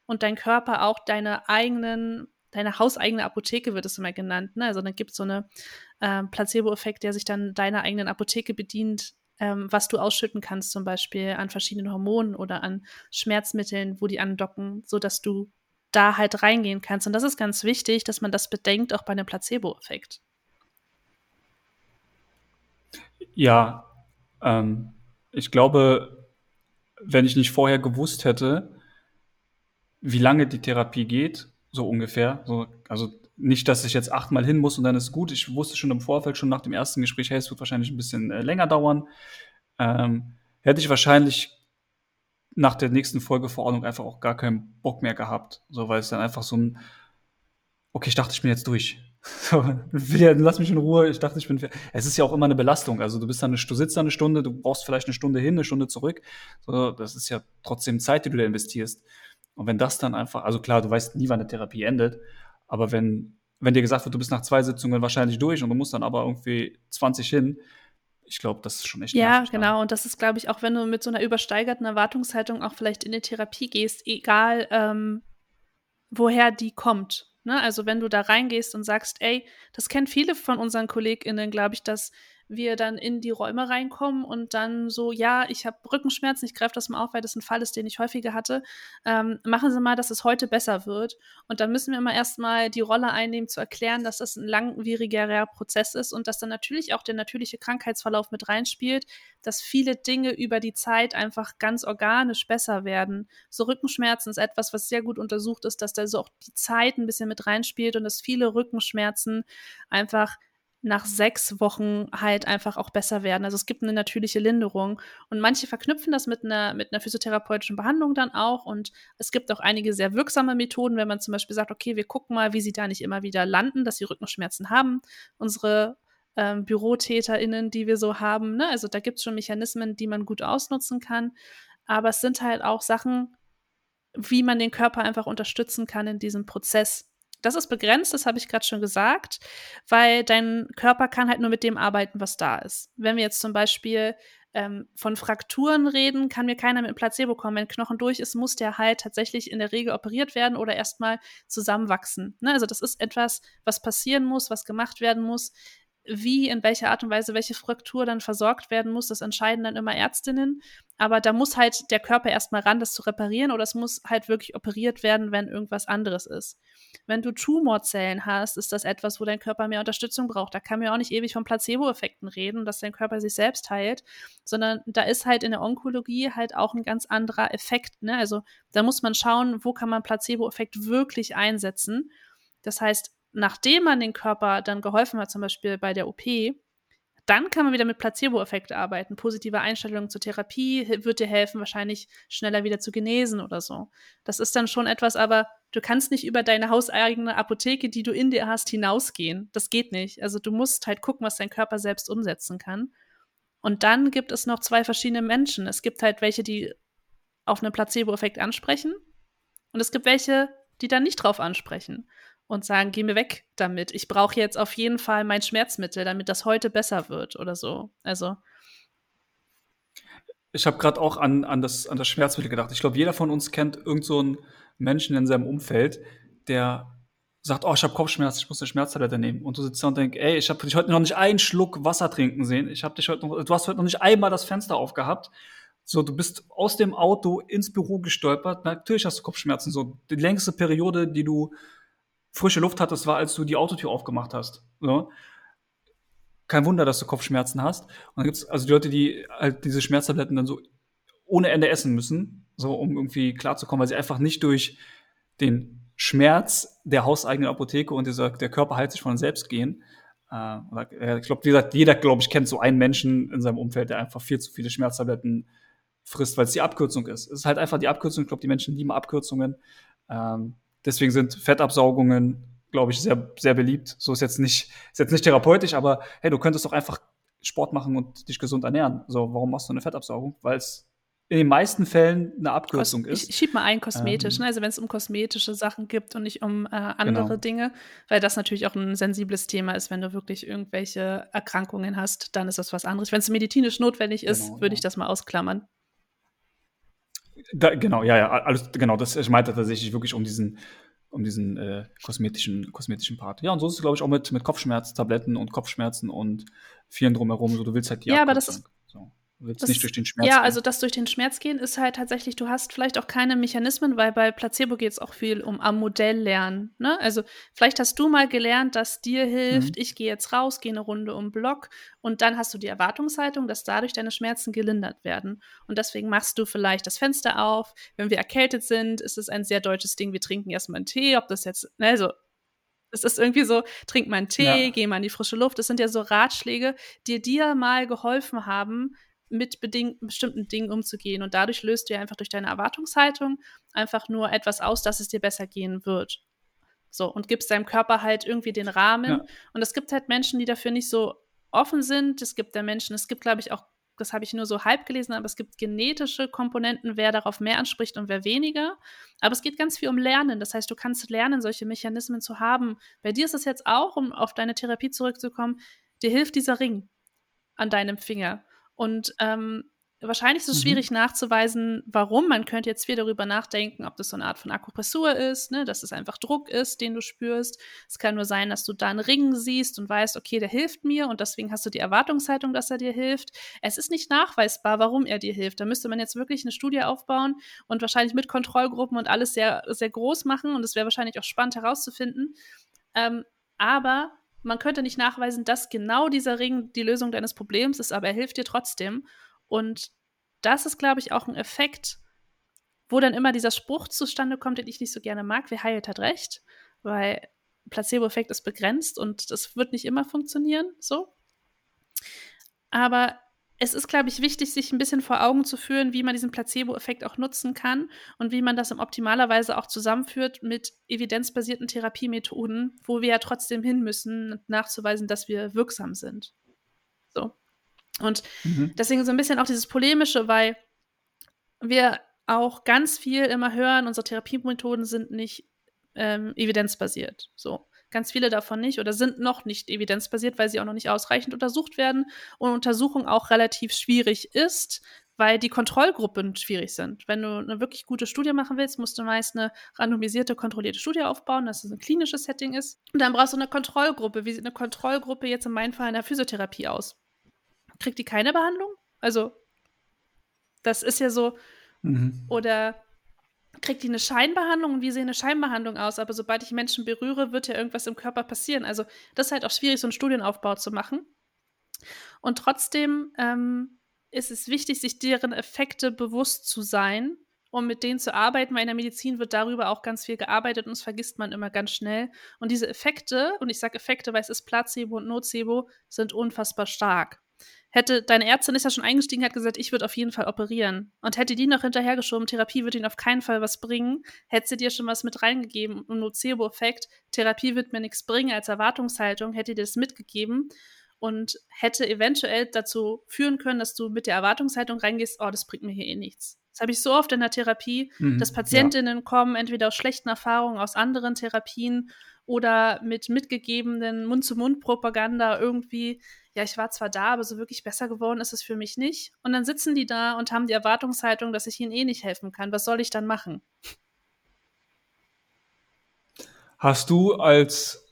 und dein Körper auch deine eigenen, deine hauseigene Apotheke wird es immer genannt. Ne? Also dann gibt es so eine äh, Placebo-Effekt, der sich dann deiner eigenen Apotheke bedient, ähm, was du ausschütten kannst, zum Beispiel an verschiedenen Hormonen oder an Schmerzmitteln, wo die andocken, sodass du da halt reingehen kannst. Und das ist ganz wichtig, dass man das bedenkt, auch bei einem Placebo-Effekt. Ja, ähm, ich glaube, wenn ich nicht vorher gewusst hätte, wie lange die Therapie geht, so ungefähr, so, also nicht, dass ich jetzt achtmal hin muss und dann ist gut. Ich wusste schon im Vorfeld, schon nach dem ersten Gespräch, hey, es wird wahrscheinlich ein bisschen äh, länger dauern. Ähm, hätte ich wahrscheinlich nach der nächsten Folgeverordnung einfach auch gar keinen Bock mehr gehabt. So, weil es dann einfach so ein, okay, ich dachte, ich bin jetzt durch. So, lass mich in Ruhe, ich dachte, ich bin. Es ist ja auch immer eine Belastung. Also du bist dann du sitzt da eine Stunde, du brauchst vielleicht eine Stunde hin, eine Stunde zurück. So, das ist ja trotzdem Zeit, die du da investierst. Und wenn das dann einfach, also klar, du weißt nie, wann eine Therapie endet, aber wenn, wenn dir gesagt wird, du bist nach zwei Sitzungen wahrscheinlich durch und du musst dann aber irgendwie 20 hin, ich glaube, das ist schon echt Ja, genau. Und das ist, glaube ich, auch wenn du mit so einer übersteigerten Erwartungshaltung auch vielleicht in die Therapie gehst, egal ähm, woher die kommt. Ne? Also wenn du da reingehst und sagst, ey, das kennen viele von unseren KollegInnen, glaube ich, dass wir dann in die Räume reinkommen und dann so, ja, ich habe Rückenschmerzen, ich greife das mal auf, weil das ein Fall ist, den ich häufiger hatte. Ähm, machen Sie mal, dass es heute besser wird. Und dann müssen wir immer erstmal die Rolle einnehmen, zu erklären, dass das ein langwierigerer Prozess ist und dass dann natürlich auch der natürliche Krankheitsverlauf mit reinspielt, dass viele Dinge über die Zeit einfach ganz organisch besser werden. So Rückenschmerzen ist etwas, was sehr gut untersucht ist, dass da so auch die Zeit ein bisschen mit reinspielt und dass viele Rückenschmerzen einfach nach sechs Wochen halt einfach auch besser werden. Also es gibt eine natürliche Linderung. Und manche verknüpfen das mit einer, mit einer physiotherapeutischen Behandlung dann auch. Und es gibt auch einige sehr wirksame Methoden, wenn man zum Beispiel sagt, okay, wir gucken mal, wie sie da nicht immer wieder landen, dass sie Rückenschmerzen haben. Unsere ähm, BürotäterInnen, die wir so haben. Ne? Also da gibt es schon Mechanismen, die man gut ausnutzen kann. Aber es sind halt auch Sachen, wie man den Körper einfach unterstützen kann in diesem Prozess das ist begrenzt, das habe ich gerade schon gesagt, weil dein Körper kann halt nur mit dem arbeiten, was da ist. Wenn wir jetzt zum Beispiel ähm, von Frakturen reden, kann mir keiner mit Placebo kommen. Wenn Knochen durch ist, muss der halt tatsächlich in der Regel operiert werden oder erstmal zusammenwachsen. Ne? Also das ist etwas, was passieren muss, was gemacht werden muss wie, in welcher Art und Weise welche Fraktur dann versorgt werden muss, das entscheiden dann immer Ärztinnen. Aber da muss halt der Körper erstmal ran, das zu reparieren, oder es muss halt wirklich operiert werden, wenn irgendwas anderes ist. Wenn du Tumorzellen hast, ist das etwas, wo dein Körper mehr Unterstützung braucht. Da kann man ja auch nicht ewig von Placebo-Effekten reden, dass dein Körper sich selbst heilt, sondern da ist halt in der Onkologie halt auch ein ganz anderer Effekt. Ne? Also da muss man schauen, wo kann man Placebo-Effekt wirklich einsetzen. Das heißt, nachdem man den Körper dann geholfen hat, zum Beispiel bei der OP, dann kann man wieder mit Placebo-Effekt arbeiten. Positive Einstellungen zur Therapie wird dir helfen, wahrscheinlich schneller wieder zu genesen oder so. Das ist dann schon etwas, aber du kannst nicht über deine hauseigene Apotheke, die du in dir hast, hinausgehen. Das geht nicht. Also du musst halt gucken, was dein Körper selbst umsetzen kann. Und dann gibt es noch zwei verschiedene Menschen. Es gibt halt welche, die auf einen Placebo-Effekt ansprechen. Und es gibt welche, die dann nicht drauf ansprechen und sagen, geh mir weg damit. Ich brauche jetzt auf jeden Fall mein Schmerzmittel, damit das heute besser wird oder so. Also. Ich habe gerade auch an, an, das, an das Schmerzmittel gedacht. Ich glaube, jeder von uns kennt irgend so einen Menschen in seinem Umfeld, der sagt, oh, ich habe Kopfschmerzen, ich muss eine Schmerztablette nehmen. Und du sitzt da und denkst, ey, ich habe dich heute noch nicht einen Schluck Wasser trinken sehen. Ich habe dich heute noch, du hast heute noch nicht einmal das Fenster aufgehabt. So, du bist aus dem Auto ins Büro gestolpert. Natürlich hast du Kopfschmerzen. So, die längste Periode, die du frische Luft hattest, war, als du die Autotür aufgemacht hast. So. Kein Wunder, dass du Kopfschmerzen hast. Und dann gibt es also die Leute, die halt diese Schmerztabletten dann so ohne Ende essen müssen, so um irgendwie klarzukommen, weil sie einfach nicht durch den Schmerz der hauseigenen Apotheke und dieser, der Körper heilt sich von selbst gehen. Äh, ich glaube, wie gesagt, jeder, glaube ich, kennt so einen Menschen in seinem Umfeld, der einfach viel zu viele Schmerztabletten frisst, weil es die Abkürzung ist. Es ist halt einfach die Abkürzung. Ich glaube, die Menschen lieben Abkürzungen. Ähm, Deswegen sind Fettabsaugungen, glaube ich, sehr, sehr beliebt. So ist jetzt nicht, ist jetzt nicht therapeutisch, aber hey, du könntest doch einfach Sport machen und dich gesund ernähren. So, warum machst du eine Fettabsaugung? Weil es in den meisten Fällen eine Abkürzung Kos ist. Ich schieb mal ein kosmetisch, ähm, ne? also wenn es um kosmetische Sachen gibt und nicht um äh, andere genau. Dinge, weil das natürlich auch ein sensibles Thema ist, wenn du wirklich irgendwelche Erkrankungen hast, dann ist das was anderes. Wenn es medizinisch notwendig ist, genau, würde ja. ich das mal ausklammern. Da, genau, ja, ja, alles, genau, das, ich meinte tatsächlich wirklich um diesen, um diesen äh, kosmetischen, kosmetischen Part. Ja, und so ist es, glaube ich, auch mit, mit Kopfschmerztabletten und Kopfschmerzen und vielen drumherum. So, du willst halt die Ja, aber das ist, willst das, nicht durch den Schmerz Ja, gehen. also das durch den Schmerz gehen ist halt tatsächlich, du hast vielleicht auch keine Mechanismen, weil bei Placebo geht es auch viel um am Modell lernen. Ne? Also vielleicht hast du mal gelernt, dass dir hilft, mhm. ich gehe jetzt raus, gehe eine Runde um Block und dann hast du die Erwartungshaltung, dass dadurch deine Schmerzen gelindert werden. Und deswegen machst du vielleicht das Fenster auf. Wenn wir erkältet sind, ist es ein sehr deutsches Ding, wir trinken erstmal einen Tee, ob das jetzt, ne, also es ist irgendwie so, trink mal einen Tee, ja. geh mal in die frische Luft. Das sind ja so Ratschläge, die dir mal geholfen haben, mit bestimmten Dingen umzugehen. Und dadurch löst du ja einfach durch deine Erwartungshaltung einfach nur etwas aus, dass es dir besser gehen wird. So, und gibst deinem Körper halt irgendwie den Rahmen. Ja. Und es gibt halt Menschen, die dafür nicht so offen sind. Es gibt da Menschen, es gibt, glaube ich, auch, das habe ich nur so halb gelesen, aber es gibt genetische Komponenten, wer darauf mehr anspricht und wer weniger. Aber es geht ganz viel um Lernen. Das heißt, du kannst lernen, solche Mechanismen zu haben. Bei dir ist es jetzt auch, um auf deine Therapie zurückzukommen, dir hilft dieser Ring an deinem Finger. Und ähm, wahrscheinlich ist es mhm. schwierig nachzuweisen, warum. Man könnte jetzt viel darüber nachdenken, ob das so eine Art von Akupressur ist, ne? dass es einfach Druck ist, den du spürst. Es kann nur sein, dass du da einen Ring siehst und weißt, okay, der hilft mir und deswegen hast du die Erwartungshaltung, dass er dir hilft. Es ist nicht nachweisbar, warum er dir hilft. Da müsste man jetzt wirklich eine Studie aufbauen und wahrscheinlich mit Kontrollgruppen und alles sehr, sehr groß machen und es wäre wahrscheinlich auch spannend herauszufinden. Ähm, aber man könnte nicht nachweisen, dass genau dieser Ring die Lösung deines Problems ist, aber er hilft dir trotzdem. Und das ist, glaube ich, auch ein Effekt, wo dann immer dieser Spruch zustande kommt, den ich nicht so gerne mag, wer heilt, hat recht, weil Placebo-Effekt ist begrenzt und das wird nicht immer funktionieren, so. Aber es ist, glaube ich, wichtig, sich ein bisschen vor Augen zu führen, wie man diesen Placebo-Effekt auch nutzen kann und wie man das in optimaler Weise auch zusammenführt mit evidenzbasierten Therapiemethoden, wo wir ja trotzdem hin müssen, nachzuweisen, dass wir wirksam sind. So. Und mhm. deswegen so ein bisschen auch dieses Polemische, weil wir auch ganz viel immer hören, unsere Therapiemethoden sind nicht ähm, evidenzbasiert. So. Ganz viele davon nicht oder sind noch nicht evidenzbasiert, weil sie auch noch nicht ausreichend untersucht werden und Untersuchung auch relativ schwierig ist, weil die Kontrollgruppen schwierig sind. Wenn du eine wirklich gute Studie machen willst, musst du meist eine randomisierte, kontrollierte Studie aufbauen, dass es ein klinisches Setting ist. Und dann brauchst du eine Kontrollgruppe. Wie sieht eine Kontrollgruppe jetzt in meinem Fall in der Physiotherapie aus? kriegt die keine Behandlung? Also, das ist ja so. Mhm. Oder kriegt die eine Scheinbehandlung und wie sieht eine Scheinbehandlung aus? Aber sobald ich Menschen berühre, wird ja irgendwas im Körper passieren. Also, das ist halt auch schwierig, so einen Studienaufbau zu machen. Und trotzdem ähm, ist es wichtig, sich deren Effekte bewusst zu sein, um mit denen zu arbeiten, weil in der Medizin wird darüber auch ganz viel gearbeitet und das vergisst man immer ganz schnell. Und diese Effekte, und ich sage Effekte, weil es ist Placebo und Nocebo, sind unfassbar stark hätte deine Ärztin ist ja schon eingestiegen, hat gesagt, ich würde auf jeden Fall operieren. Und hätte die noch hinterhergeschoben, Therapie wird ihnen auf keinen Fall was bringen, hätte sie dir schon was mit reingegeben, ein Nocebo-Effekt, Therapie wird mir nichts bringen als Erwartungshaltung, hätte dir das mitgegeben und hätte eventuell dazu führen können, dass du mit der Erwartungshaltung reingehst, oh, das bringt mir hier eh nichts. Das habe ich so oft in der Therapie, mhm, dass Patientinnen ja. kommen, entweder aus schlechten Erfahrungen aus anderen Therapien oder mit mitgegebenen Mund-zu-Mund-Propaganda irgendwie, ja, ich war zwar da, aber so wirklich besser geworden ist es für mich nicht. Und dann sitzen die da und haben die Erwartungshaltung, dass ich ihnen eh nicht helfen kann. Was soll ich dann machen? Hast du als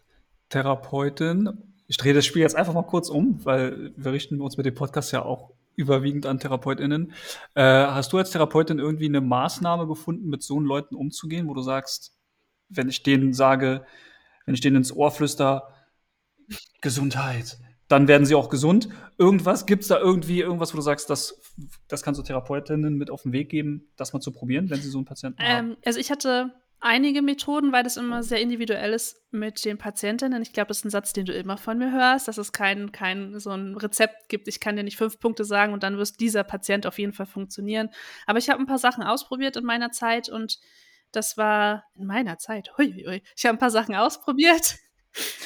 Therapeutin, ich drehe das Spiel jetzt einfach mal kurz um, weil wir richten uns mit dem Podcast ja auch überwiegend an TherapeutInnen. Äh, hast du als Therapeutin irgendwie eine Maßnahme gefunden, mit so Leuten umzugehen, wo du sagst, wenn ich denen sage, wenn ich denen ins Ohr flüster, Gesundheit, dann werden sie auch gesund. Irgendwas, gibt es da irgendwie irgendwas, wo du sagst, das, das kannst du Therapeutinnen mit auf den Weg geben, das mal zu probieren, wenn sie so einen Patienten ähm, haben? Also ich hatte einige Methoden, weil das immer sehr individuell ist mit den Patientinnen. Ich glaube, das ist ein Satz, den du immer von mir hörst, dass es kein, kein so ein Rezept gibt. Ich kann dir nicht fünf Punkte sagen und dann wirst dieser Patient auf jeden Fall funktionieren. Aber ich habe ein paar Sachen ausprobiert in meiner Zeit und das war in meiner Zeit. Hui, hui. Ich habe ein paar Sachen ausprobiert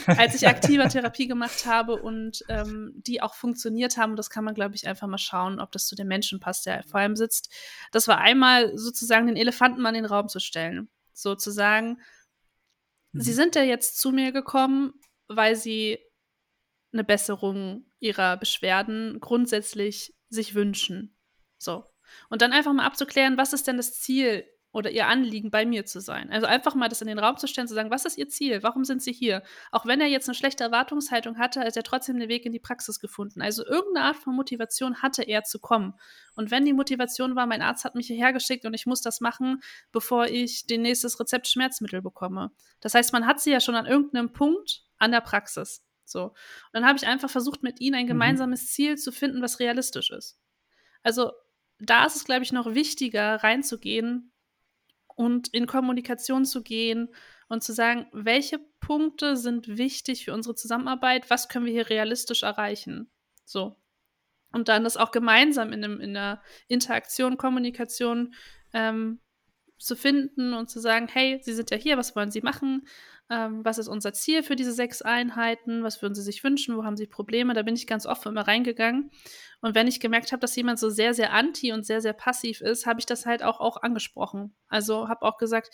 als ich aktive Therapie gemacht habe und ähm, die auch funktioniert haben. Das kann man, glaube ich, einfach mal schauen, ob das zu dem Menschen passt, der vor allem sitzt. Das war einmal sozusagen den Elefanten mal in den Raum zu stellen. Sozusagen, mhm. sie sind ja jetzt zu mir gekommen, weil sie eine Besserung ihrer Beschwerden grundsätzlich sich wünschen. So. Und dann einfach mal abzuklären, was ist denn das Ziel oder ihr Anliegen, bei mir zu sein. Also einfach mal das in den Raum zu stellen, zu sagen, was ist ihr Ziel? Warum sind sie hier? Auch wenn er jetzt eine schlechte Erwartungshaltung hatte, hat er trotzdem den Weg in die Praxis gefunden. Also irgendeine Art von Motivation hatte er zu kommen. Und wenn die Motivation war, mein Arzt hat mich hierher geschickt und ich muss das machen, bevor ich den nächstes Rezept Schmerzmittel bekomme. Das heißt, man hat sie ja schon an irgendeinem Punkt an der Praxis. So. Und dann habe ich einfach versucht, mit ihnen ein mhm. gemeinsames mhm. Ziel zu finden, was realistisch ist. Also da ist es, glaube ich, noch wichtiger, reinzugehen und in Kommunikation zu gehen und zu sagen, welche Punkte sind wichtig für unsere Zusammenarbeit, was können wir hier realistisch erreichen. So. Und dann das auch gemeinsam in, einem, in einer Interaktion, Kommunikation ähm, zu finden und zu sagen, hey, Sie sind ja hier, was wollen Sie machen? Ähm, was ist unser Ziel für diese sechs Einheiten? Was würden Sie sich wünschen? Wo haben Sie Probleme? Da bin ich ganz offen immer reingegangen. Und wenn ich gemerkt habe, dass jemand so sehr, sehr anti und sehr, sehr passiv ist, habe ich das halt auch, auch angesprochen. Also habe auch gesagt,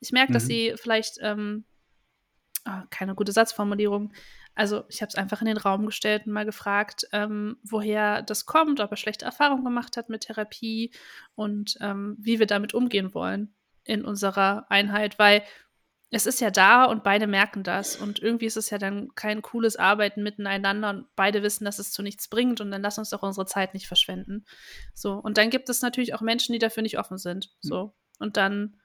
ich merke, mhm. dass Sie vielleicht, ähm, oh, keine gute Satzformulierung, also ich habe es einfach in den Raum gestellt und mal gefragt, ähm, woher das kommt, ob er schlechte Erfahrungen gemacht hat mit Therapie und ähm, wie wir damit umgehen wollen in unserer Einheit, weil es ist ja da und beide merken das und irgendwie ist es ja dann kein cooles Arbeiten miteinander und beide wissen, dass es zu nichts bringt und dann lass uns doch unsere Zeit nicht verschwenden. So und dann gibt es natürlich auch Menschen, die dafür nicht offen sind. So und dann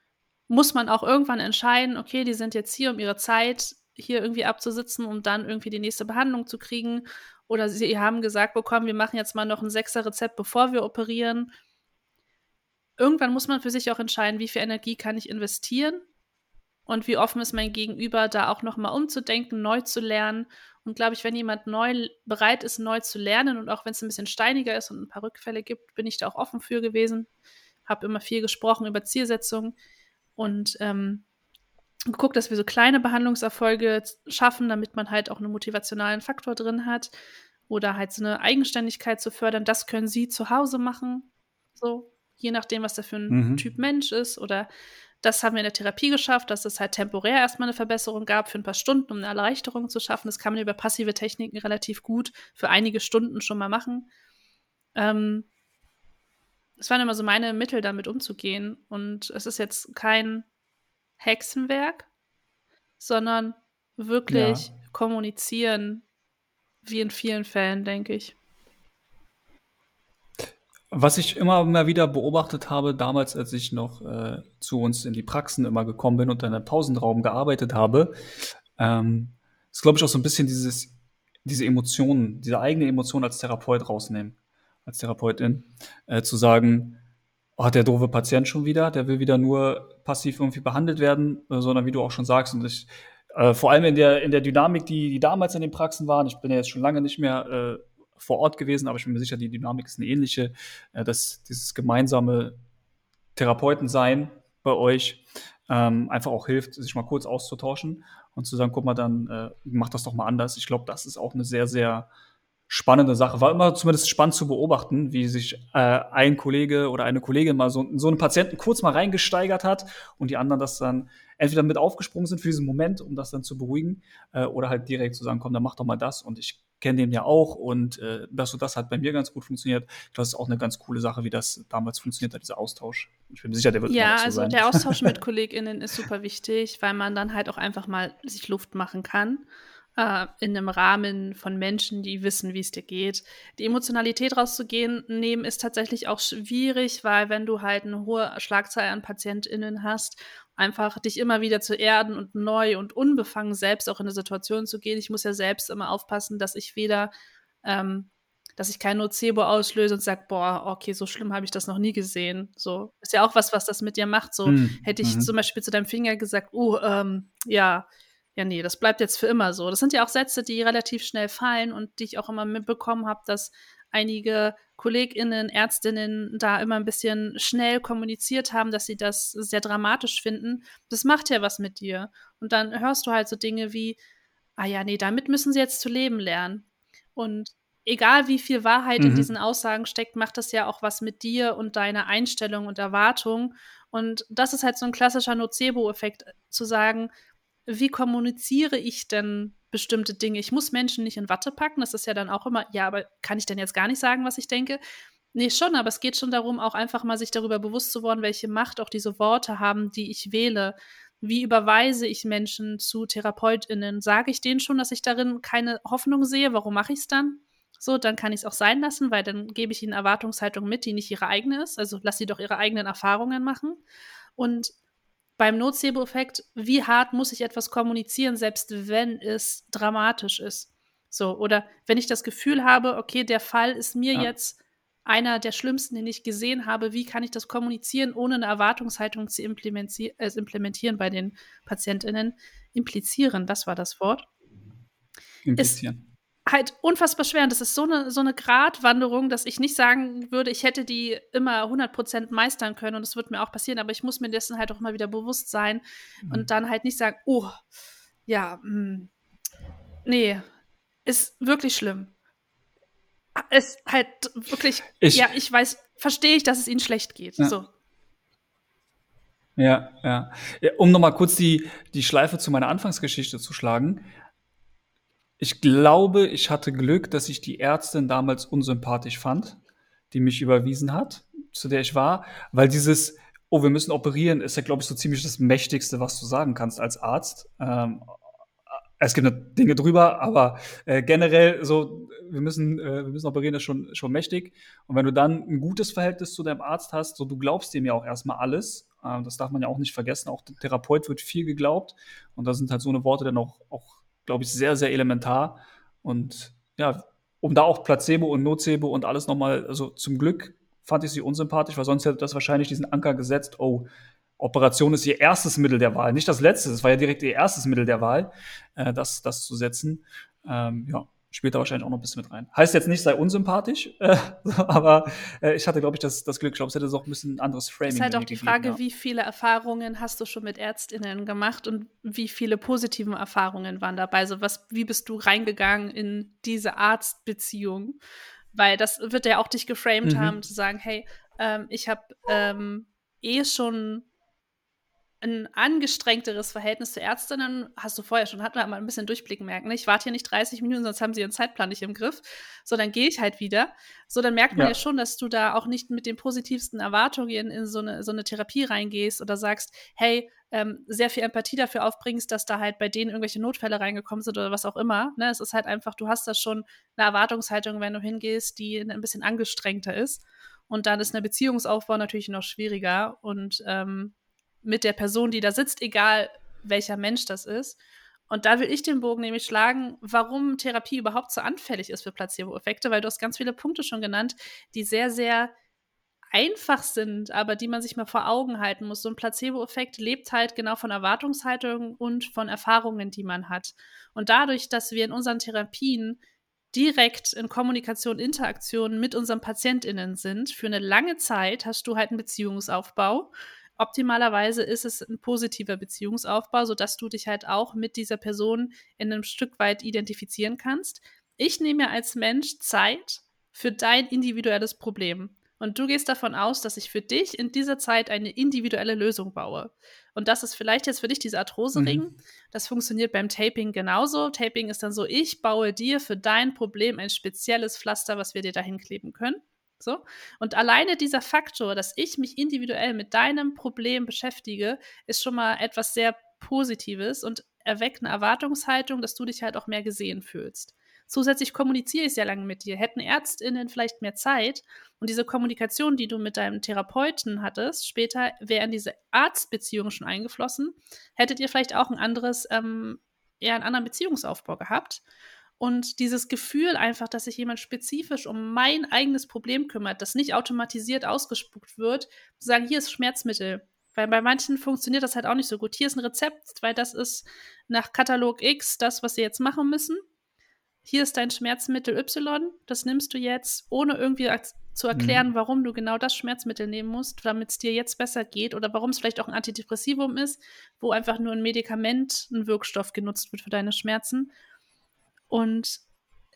muss man auch irgendwann entscheiden, okay, die sind jetzt hier, um ihre Zeit hier irgendwie abzusitzen, um dann irgendwie die nächste Behandlung zu kriegen. Oder sie haben gesagt bekommen, wir machen jetzt mal noch ein Sechser-Rezept, bevor wir operieren. Irgendwann muss man für sich auch entscheiden, wie viel Energie kann ich investieren und wie offen ist mein Gegenüber, da auch nochmal umzudenken, neu zu lernen. Und glaube ich, wenn jemand neu bereit ist, neu zu lernen und auch wenn es ein bisschen steiniger ist und ein paar Rückfälle gibt, bin ich da auch offen für gewesen. Habe immer viel gesprochen über Zielsetzungen und ähm, geguckt, dass wir so kleine Behandlungserfolge schaffen, damit man halt auch einen motivationalen Faktor drin hat oder halt so eine Eigenständigkeit zu fördern. Das können Sie zu Hause machen, so je nachdem, was da für ein mhm. Typ Mensch ist oder das haben wir in der Therapie geschafft, dass es halt temporär erstmal eine Verbesserung gab für ein paar Stunden, um eine Erleichterung zu schaffen. Das kann man über passive Techniken relativ gut für einige Stunden schon mal machen. Ähm, das waren immer so meine Mittel, damit umzugehen. Und es ist jetzt kein Hexenwerk, sondern wirklich ja. kommunizieren, wie in vielen Fällen, denke ich. Was ich immer mal wieder beobachtet habe, damals, als ich noch äh, zu uns in die Praxen immer gekommen bin und in einem Pausenraum gearbeitet habe, ähm, ist, glaube ich, auch so ein bisschen dieses, diese Emotionen, diese eigene Emotion als Therapeut rausnehmen, als Therapeutin, äh, zu sagen, oh, der doofe Patient schon wieder, der will wieder nur passiv irgendwie behandelt werden, äh, sondern wie du auch schon sagst, und ich, äh, vor allem in der, in der Dynamik, die, die damals in den Praxen waren, ich bin ja jetzt schon lange nicht mehr äh, vor Ort gewesen, aber ich bin mir sicher, die Dynamik ist eine ähnliche, äh, dass dieses gemeinsame Therapeutensein bei euch ähm, einfach auch hilft, sich mal kurz auszutauschen und zu sagen, guck mal, dann äh, mach das doch mal anders. Ich glaube, das ist auch eine sehr, sehr spannende Sache. War immer zumindest spannend zu beobachten, wie sich äh, ein Kollege oder eine Kollegin mal so, so einen Patienten kurz mal reingesteigert hat und die anderen das dann entweder mit aufgesprungen sind für diesen Moment, um das dann zu beruhigen, äh, oder halt direkt zu sagen, komm, dann mach doch mal das und ich kenne den ja auch und äh, das und das hat bei mir ganz gut funktioniert. Das ist auch eine ganz coole Sache, wie das damals funktioniert hat, dieser Austausch. Ich bin mir sicher, der wird Ja, also sein. der Austausch mit KollegInnen ist super wichtig, weil man dann halt auch einfach mal sich Luft machen kann äh, in einem Rahmen von Menschen, die wissen, wie es dir geht. Die Emotionalität rauszugehen, nehmen ist tatsächlich auch schwierig, weil wenn du halt eine hohe Schlagzahl an PatientInnen hast, einfach dich immer wieder zu erden und neu und unbefangen selbst auch in eine Situation zu gehen. Ich muss ja selbst immer aufpassen, dass ich weder ähm, dass ich kein Nocebo auslöse und sage, boah, okay, so schlimm habe ich das noch nie gesehen. So ist ja auch was, was das mit dir macht. So hm. hätte ich mhm. zum Beispiel zu deinem Finger gesagt, oh, ähm, ja, ja, nee, das bleibt jetzt für immer so. Das sind ja auch Sätze, die relativ schnell fallen und die ich auch immer mitbekommen habe, dass einige KollegInnen, Ärztinnen da immer ein bisschen schnell kommuniziert haben, dass sie das sehr dramatisch finden. Das macht ja was mit dir. Und dann hörst du halt so Dinge wie, ah ja, nee, damit müssen sie jetzt zu leben lernen. Und egal wie viel Wahrheit mhm. in diesen Aussagen steckt, macht das ja auch was mit dir und deiner Einstellung und Erwartung. Und das ist halt so ein klassischer Nocebo-Effekt, zu sagen, wie kommuniziere ich denn bestimmte Dinge? Ich muss Menschen nicht in Watte packen. Das ist ja dann auch immer, ja, aber kann ich denn jetzt gar nicht sagen, was ich denke? Nee, schon, aber es geht schon darum, auch einfach mal sich darüber bewusst zu werden, welche Macht auch diese Worte haben, die ich wähle. Wie überweise ich Menschen zu TherapeutInnen? Sage ich denen schon, dass ich darin keine Hoffnung sehe? Warum mache ich es dann? So, dann kann ich es auch sein lassen, weil dann gebe ich ihnen Erwartungshaltung mit, die nicht ihre eigene ist. Also lass sie doch ihre eigenen Erfahrungen machen. Und beim Nocebo-Effekt, wie hart muss ich etwas kommunizieren, selbst wenn es dramatisch ist. So, oder wenn ich das Gefühl habe, okay, der Fall ist mir ja. jetzt einer der schlimmsten, den ich gesehen habe, wie kann ich das kommunizieren, ohne eine Erwartungshaltung zu implementier äh, implementieren bei den PatientInnen? Implizieren, das war das Wort. Implizieren. Halt unfassbar schwer. Und das ist so eine, so eine Gratwanderung, dass ich nicht sagen würde, ich hätte die immer 100% meistern können. Und das wird mir auch passieren. Aber ich muss mir dessen halt auch mal wieder bewusst sein mhm. und dann halt nicht sagen, oh, ja, mh, hm, nee, ist wirklich schlimm. Es halt wirklich, ich, ja, ich weiß, verstehe ich, dass es ihnen schlecht geht. Ja. So. Ja, ja. Um nochmal kurz die, die Schleife zu meiner Anfangsgeschichte zu schlagen. Ich glaube, ich hatte Glück, dass ich die Ärztin damals unsympathisch fand, die mich überwiesen hat, zu der ich war, weil dieses, oh, wir müssen operieren, ist ja, glaube ich, so ziemlich das Mächtigste, was du sagen kannst als Arzt. Ähm, es gibt Dinge drüber, aber äh, generell so, wir müssen, äh, wir müssen operieren, ist schon, schon mächtig. Und wenn du dann ein gutes Verhältnis zu deinem Arzt hast, so du glaubst dem ja auch erstmal alles, äh, das darf man ja auch nicht vergessen, auch der Therapeut wird viel geglaubt. Und da sind halt so eine Worte dann auch, auch glaube ich, sehr, sehr elementar. Und ja, um da auch Placebo und Nocebo und alles nochmal, also zum Glück fand ich sie unsympathisch, weil sonst hätte das wahrscheinlich diesen Anker gesetzt, oh, Operation ist ihr erstes Mittel der Wahl, nicht das letzte, es war ja direkt ihr erstes Mittel der Wahl, äh, das, das zu setzen. Ähm, ja, spielt da wahrscheinlich auch noch ein bisschen mit rein. Heißt jetzt nicht, sei unsympathisch, äh, aber äh, ich hatte, glaube ich, das, das Glück. Ich glaube, es hätte so ein bisschen ein anderes Framing. Es ist halt auch die Frage, ja. wie viele Erfahrungen hast du schon mit ÄrztInnen gemacht und wie viele positiven Erfahrungen waren dabei? Also was, wie bist du reingegangen in diese Arztbeziehung? Weil das wird ja auch dich geframed mhm. haben, zu sagen, hey, ähm, ich habe ähm, eh schon ein angestrengteres Verhältnis zu Ärztinnen hast du vorher schon, hat man mal ein bisschen durchblicken merken. Ne? Ich warte hier nicht 30 Minuten, sonst haben sie ihren Zeitplan nicht im Griff. So, dann gehe ich halt wieder. So, dann merkt man ja. ja. schon, dass du da auch nicht mit den positivsten Erwartungen in so eine, so eine Therapie reingehst oder sagst, hey, ähm, sehr viel Empathie dafür aufbringst, dass da halt bei denen irgendwelche Notfälle reingekommen sind oder was auch immer. Ne? Es ist halt einfach, du hast da schon eine Erwartungshaltung, wenn du hingehst, die ein bisschen angestrengter ist. Und dann ist eine Beziehungsaufbau natürlich noch schwieriger. Und ähm, mit der Person, die da sitzt, egal welcher Mensch das ist. Und da will ich den Bogen nämlich schlagen, warum Therapie überhaupt so anfällig ist für Placebo-Effekte, weil du hast ganz viele Punkte schon genannt, die sehr, sehr einfach sind, aber die man sich mal vor Augen halten muss. So ein Placebo-Effekt lebt halt genau von Erwartungshaltung und von Erfahrungen, die man hat. Und dadurch, dass wir in unseren Therapien direkt in Kommunikation, Interaktion mit unseren PatientInnen sind, für eine lange Zeit hast du halt einen Beziehungsaufbau optimalerweise ist es ein positiver Beziehungsaufbau, sodass du dich halt auch mit dieser Person in einem Stück weit identifizieren kannst. Ich nehme mir als Mensch Zeit für dein individuelles Problem. Und du gehst davon aus, dass ich für dich in dieser Zeit eine individuelle Lösung baue. Und das ist vielleicht jetzt für dich dieser Arthrosering. Mhm. Das funktioniert beim Taping genauso. Taping ist dann so, ich baue dir für dein Problem ein spezielles Pflaster, was wir dir dahin kleben können. So. Und alleine dieser Faktor, dass ich mich individuell mit deinem Problem beschäftige, ist schon mal etwas sehr Positives und erweckt eine Erwartungshaltung, dass du dich halt auch mehr gesehen fühlst. Zusätzlich kommuniziere ich sehr lange mit dir. Hätten ÄrztInnen vielleicht mehr Zeit und diese Kommunikation, die du mit deinem Therapeuten hattest, später wäre in diese Arztbeziehung schon eingeflossen, hättet ihr vielleicht auch ein anderes, ähm, eher einen anderen Beziehungsaufbau gehabt. Und dieses Gefühl einfach, dass sich jemand spezifisch um mein eigenes Problem kümmert, das nicht automatisiert ausgespuckt wird, zu sagen, hier ist Schmerzmittel. Weil bei manchen funktioniert das halt auch nicht so gut. Hier ist ein Rezept, weil das ist nach Katalog X das, was sie jetzt machen müssen. Hier ist dein Schmerzmittel Y, das nimmst du jetzt, ohne irgendwie zu erklären, mhm. warum du genau das Schmerzmittel nehmen musst, damit es dir jetzt besser geht oder warum es vielleicht auch ein Antidepressivum ist, wo einfach nur ein Medikament, ein Wirkstoff genutzt wird für deine Schmerzen. Und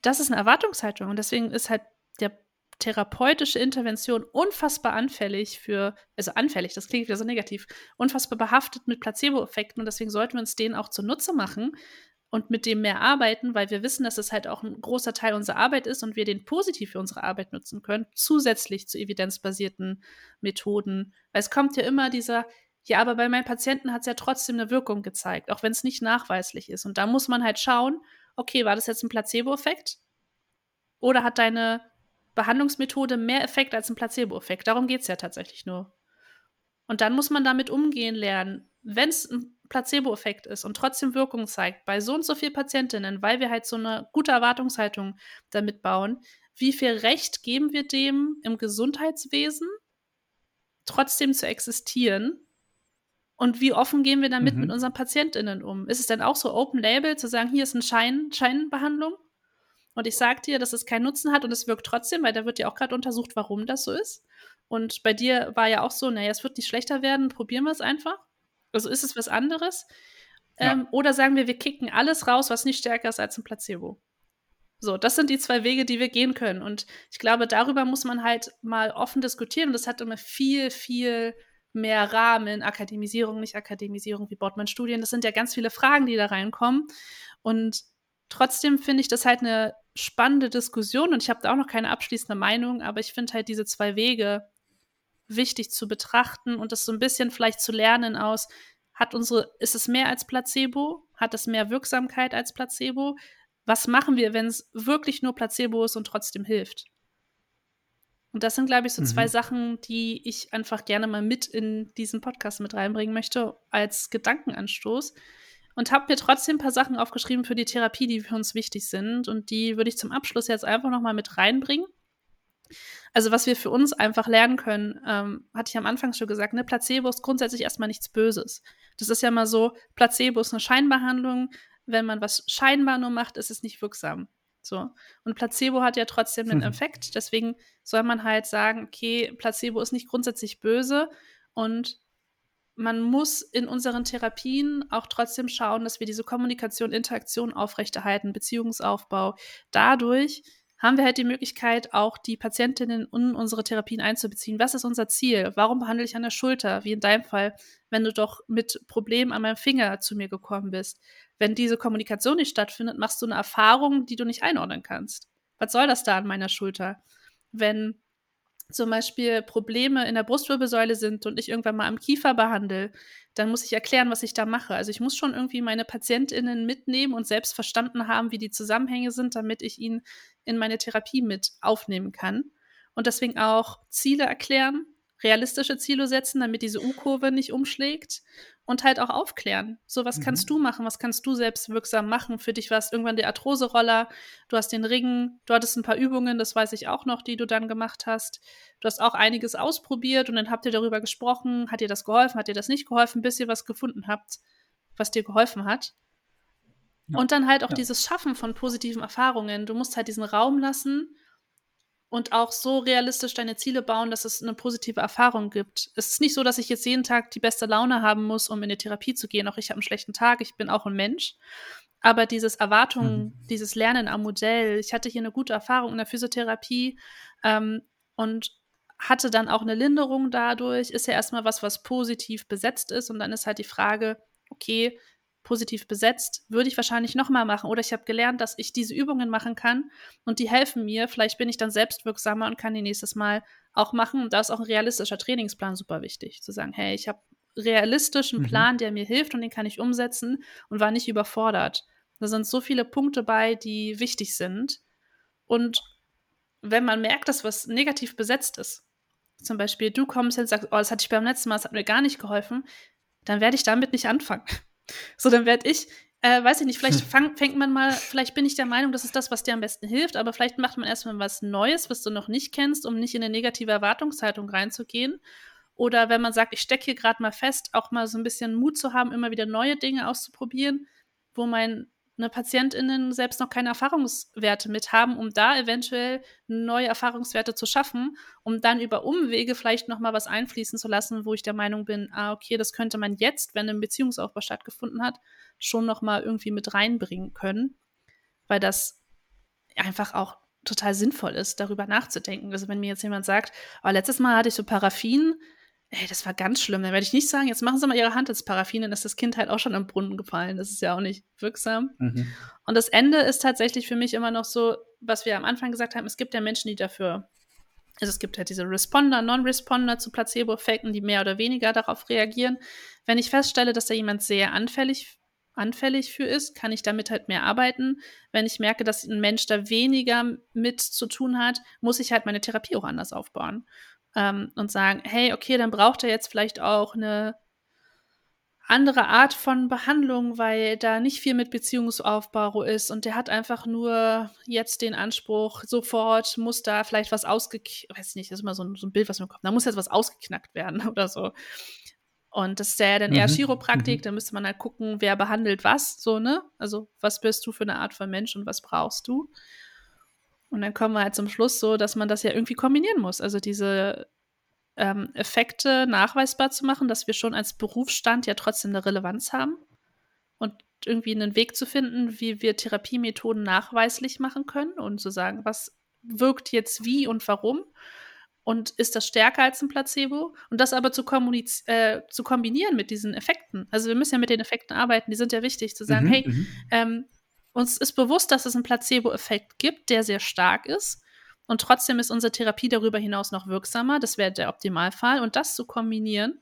das ist eine Erwartungshaltung. Und deswegen ist halt der therapeutische Intervention unfassbar anfällig für, also anfällig, das klingt wieder so negativ, unfassbar behaftet mit Placebo-Effekten. Und deswegen sollten wir uns den auch zunutze machen und mit dem mehr arbeiten, weil wir wissen, dass es halt auch ein großer Teil unserer Arbeit ist und wir den positiv für unsere Arbeit nutzen können, zusätzlich zu evidenzbasierten Methoden. Weil es kommt ja immer dieser, ja, aber bei meinen Patienten hat es ja trotzdem eine Wirkung gezeigt, auch wenn es nicht nachweislich ist. Und da muss man halt schauen, okay, war das jetzt ein Placebo-Effekt? Oder hat deine Behandlungsmethode mehr Effekt als ein Placebo-Effekt? Darum geht es ja tatsächlich nur. Und dann muss man damit umgehen lernen. Wenn es ein Placebo-Effekt ist und trotzdem Wirkung zeigt, bei so und so vielen Patientinnen, weil wir halt so eine gute Erwartungshaltung damit bauen, wie viel Recht geben wir dem im Gesundheitswesen, trotzdem zu existieren und wie offen gehen wir damit mhm. mit unseren PatientInnen um? Ist es denn auch so Open Label zu sagen, hier ist eine Schein, Scheinbehandlung? und ich sage dir, dass es keinen Nutzen hat und es wirkt trotzdem, weil da wird ja auch gerade untersucht, warum das so ist. Und bei dir war ja auch so, naja, es wird nicht schlechter werden, probieren wir es einfach. Also ist es was anderes. Ja. Ähm, oder sagen wir, wir kicken alles raus, was nicht stärker ist als ein Placebo. So, das sind die zwei Wege, die wir gehen können. Und ich glaube, darüber muss man halt mal offen diskutieren. Und das hat immer viel, viel mehr Rahmen. Akademisierung, nicht Akademisierung, wie baut man Studien? Das sind ja ganz viele Fragen, die da reinkommen. Und trotzdem finde ich das halt eine spannende Diskussion. Und ich habe da auch noch keine abschließende Meinung, aber ich finde halt diese zwei Wege wichtig zu betrachten und das so ein bisschen vielleicht zu lernen aus, hat unsere, ist es mehr als Placebo? Hat es mehr Wirksamkeit als Placebo? Was machen wir, wenn es wirklich nur Placebo ist und trotzdem hilft? Und das sind, glaube ich, so mhm. zwei Sachen, die ich einfach gerne mal mit in diesen Podcast mit reinbringen möchte, als Gedankenanstoß. Und habe mir trotzdem ein paar Sachen aufgeschrieben für die Therapie, die für uns wichtig sind. Und die würde ich zum Abschluss jetzt einfach nochmal mit reinbringen. Also was wir für uns einfach lernen können, ähm, hatte ich am Anfang schon gesagt, ne, Placebo ist grundsätzlich erstmal nichts Böses. Das ist ja mal so, Placebo ist eine Scheinbehandlung. Wenn man was scheinbar nur macht, ist es nicht wirksam. So. Und Placebo hat ja trotzdem einen Effekt. Deswegen soll man halt sagen, okay, Placebo ist nicht grundsätzlich böse und man muss in unseren Therapien auch trotzdem schauen, dass wir diese Kommunikation, Interaktion aufrechterhalten, Beziehungsaufbau. Dadurch haben wir halt die Möglichkeit, auch die Patientinnen in unsere Therapien einzubeziehen. Was ist unser Ziel? Warum behandle ich an der Schulter, wie in deinem Fall, wenn du doch mit Problemen an meinem Finger zu mir gekommen bist? Wenn diese Kommunikation nicht stattfindet, machst du eine Erfahrung, die du nicht einordnen kannst. Was soll das da an meiner Schulter? Wenn zum Beispiel Probleme in der Brustwirbelsäule sind und ich irgendwann mal am Kiefer behandle, dann muss ich erklären, was ich da mache. Also ich muss schon irgendwie meine PatientInnen mitnehmen und selbst verstanden haben, wie die Zusammenhänge sind, damit ich ihn in meine Therapie mit aufnehmen kann. Und deswegen auch Ziele erklären, realistische Ziele setzen, damit diese U-Kurve nicht umschlägt und halt auch aufklären. So, was mhm. kannst du machen? Was kannst du selbst wirksam machen? Für dich war es irgendwann der Arthrose-Roller, du hast den Ring, du hattest ein paar Übungen, das weiß ich auch noch, die du dann gemacht hast. Du hast auch einiges ausprobiert und dann habt ihr darüber gesprochen, hat dir das geholfen, hat dir das nicht geholfen, bis ihr was gefunden habt, was dir geholfen hat. Ja. Und dann halt auch ja. dieses Schaffen von positiven Erfahrungen. Du musst halt diesen Raum lassen, und auch so realistisch deine Ziele bauen, dass es eine positive Erfahrung gibt. Es ist nicht so, dass ich jetzt jeden Tag die beste Laune haben muss, um in die Therapie zu gehen. Auch ich habe einen schlechten Tag, ich bin auch ein Mensch. Aber dieses Erwartungen, mhm. dieses Lernen am Modell, ich hatte hier eine gute Erfahrung in der Physiotherapie ähm, und hatte dann auch eine Linderung dadurch, ist ja erstmal was, was positiv besetzt ist. Und dann ist halt die Frage, okay, positiv besetzt, würde ich wahrscheinlich nochmal machen. Oder ich habe gelernt, dass ich diese Übungen machen kann und die helfen mir. Vielleicht bin ich dann selbstwirksamer und kann die nächstes Mal auch machen. Und da ist auch ein realistischer Trainingsplan super wichtig. Zu sagen, hey, ich habe realistischen mhm. Plan, der mir hilft und den kann ich umsetzen und war nicht überfordert. Da sind so viele Punkte bei, die wichtig sind. Und wenn man merkt, dass was negativ besetzt ist, zum Beispiel du kommst und sagst, oh, das hatte ich beim letzten Mal, das hat mir gar nicht geholfen, dann werde ich damit nicht anfangen. So, dann werde ich, äh, weiß ich nicht, vielleicht fang, fängt man mal, vielleicht bin ich der Meinung, das ist das, was dir am besten hilft, aber vielleicht macht man erstmal was Neues, was du noch nicht kennst, um nicht in eine negative Erwartungshaltung reinzugehen. Oder wenn man sagt, ich stecke hier gerade mal fest, auch mal so ein bisschen Mut zu haben, immer wieder neue Dinge auszuprobieren, wo mein eine PatientInnen selbst noch keine Erfahrungswerte mit haben, um da eventuell neue Erfahrungswerte zu schaffen, um dann über Umwege vielleicht noch mal was einfließen zu lassen, wo ich der Meinung bin, ah, okay, das könnte man jetzt, wenn ein Beziehungsaufbau stattgefunden hat, schon noch mal irgendwie mit reinbringen können, weil das einfach auch total sinnvoll ist, darüber nachzudenken. Also wenn mir jetzt jemand sagt, oh, letztes Mal hatte ich so Paraffin, Ey, das war ganz schlimm. Dann werde ich nicht sagen, jetzt machen Sie mal Ihre Hand ins Paraffin, dann ist das Kind halt auch schon im Brunnen gefallen. Das ist ja auch nicht wirksam. Mhm. Und das Ende ist tatsächlich für mich immer noch so, was wir am Anfang gesagt haben, es gibt ja Menschen, die dafür, also es gibt halt diese Responder, Non-Responder zu Placebo-Effekten, die mehr oder weniger darauf reagieren. Wenn ich feststelle, dass da jemand sehr anfällig anfällig für ist, kann ich damit halt mehr arbeiten. Wenn ich merke, dass ein Mensch da weniger mit zu tun hat, muss ich halt meine Therapie auch anders aufbauen ähm, und sagen, hey, okay, dann braucht er jetzt vielleicht auch eine andere Art von Behandlung, weil da nicht viel mit Beziehungsaufbau ist und der hat einfach nur jetzt den Anspruch, sofort muss da vielleicht was ausgeknackt, weiß nicht, das ist immer so ein, so ein Bild, was mir kommt, da muss jetzt was ausgeknackt werden oder so. Und das ist ja dann eher mhm. Chiropraktik, mhm. da müsste man halt gucken, wer behandelt was, so, ne? Also, was bist du für eine Art von Mensch und was brauchst du? Und dann kommen wir halt zum Schluss so, dass man das ja irgendwie kombinieren muss. Also diese ähm, Effekte nachweisbar zu machen, dass wir schon als Berufsstand ja trotzdem eine Relevanz haben und irgendwie einen Weg zu finden, wie wir Therapiemethoden nachweislich machen können und zu sagen, was wirkt jetzt wie und warum und ist das stärker als ein Placebo und das aber zu, äh, zu kombinieren mit diesen Effekten. Also wir müssen ja mit den Effekten arbeiten, die sind ja wichtig, zu sagen, mhm, hey, mhm. ähm, uns ist bewusst, dass es einen Placebo-Effekt gibt, der sehr stark ist. Und trotzdem ist unsere Therapie darüber hinaus noch wirksamer. Das wäre der Optimalfall. Und das zu kombinieren,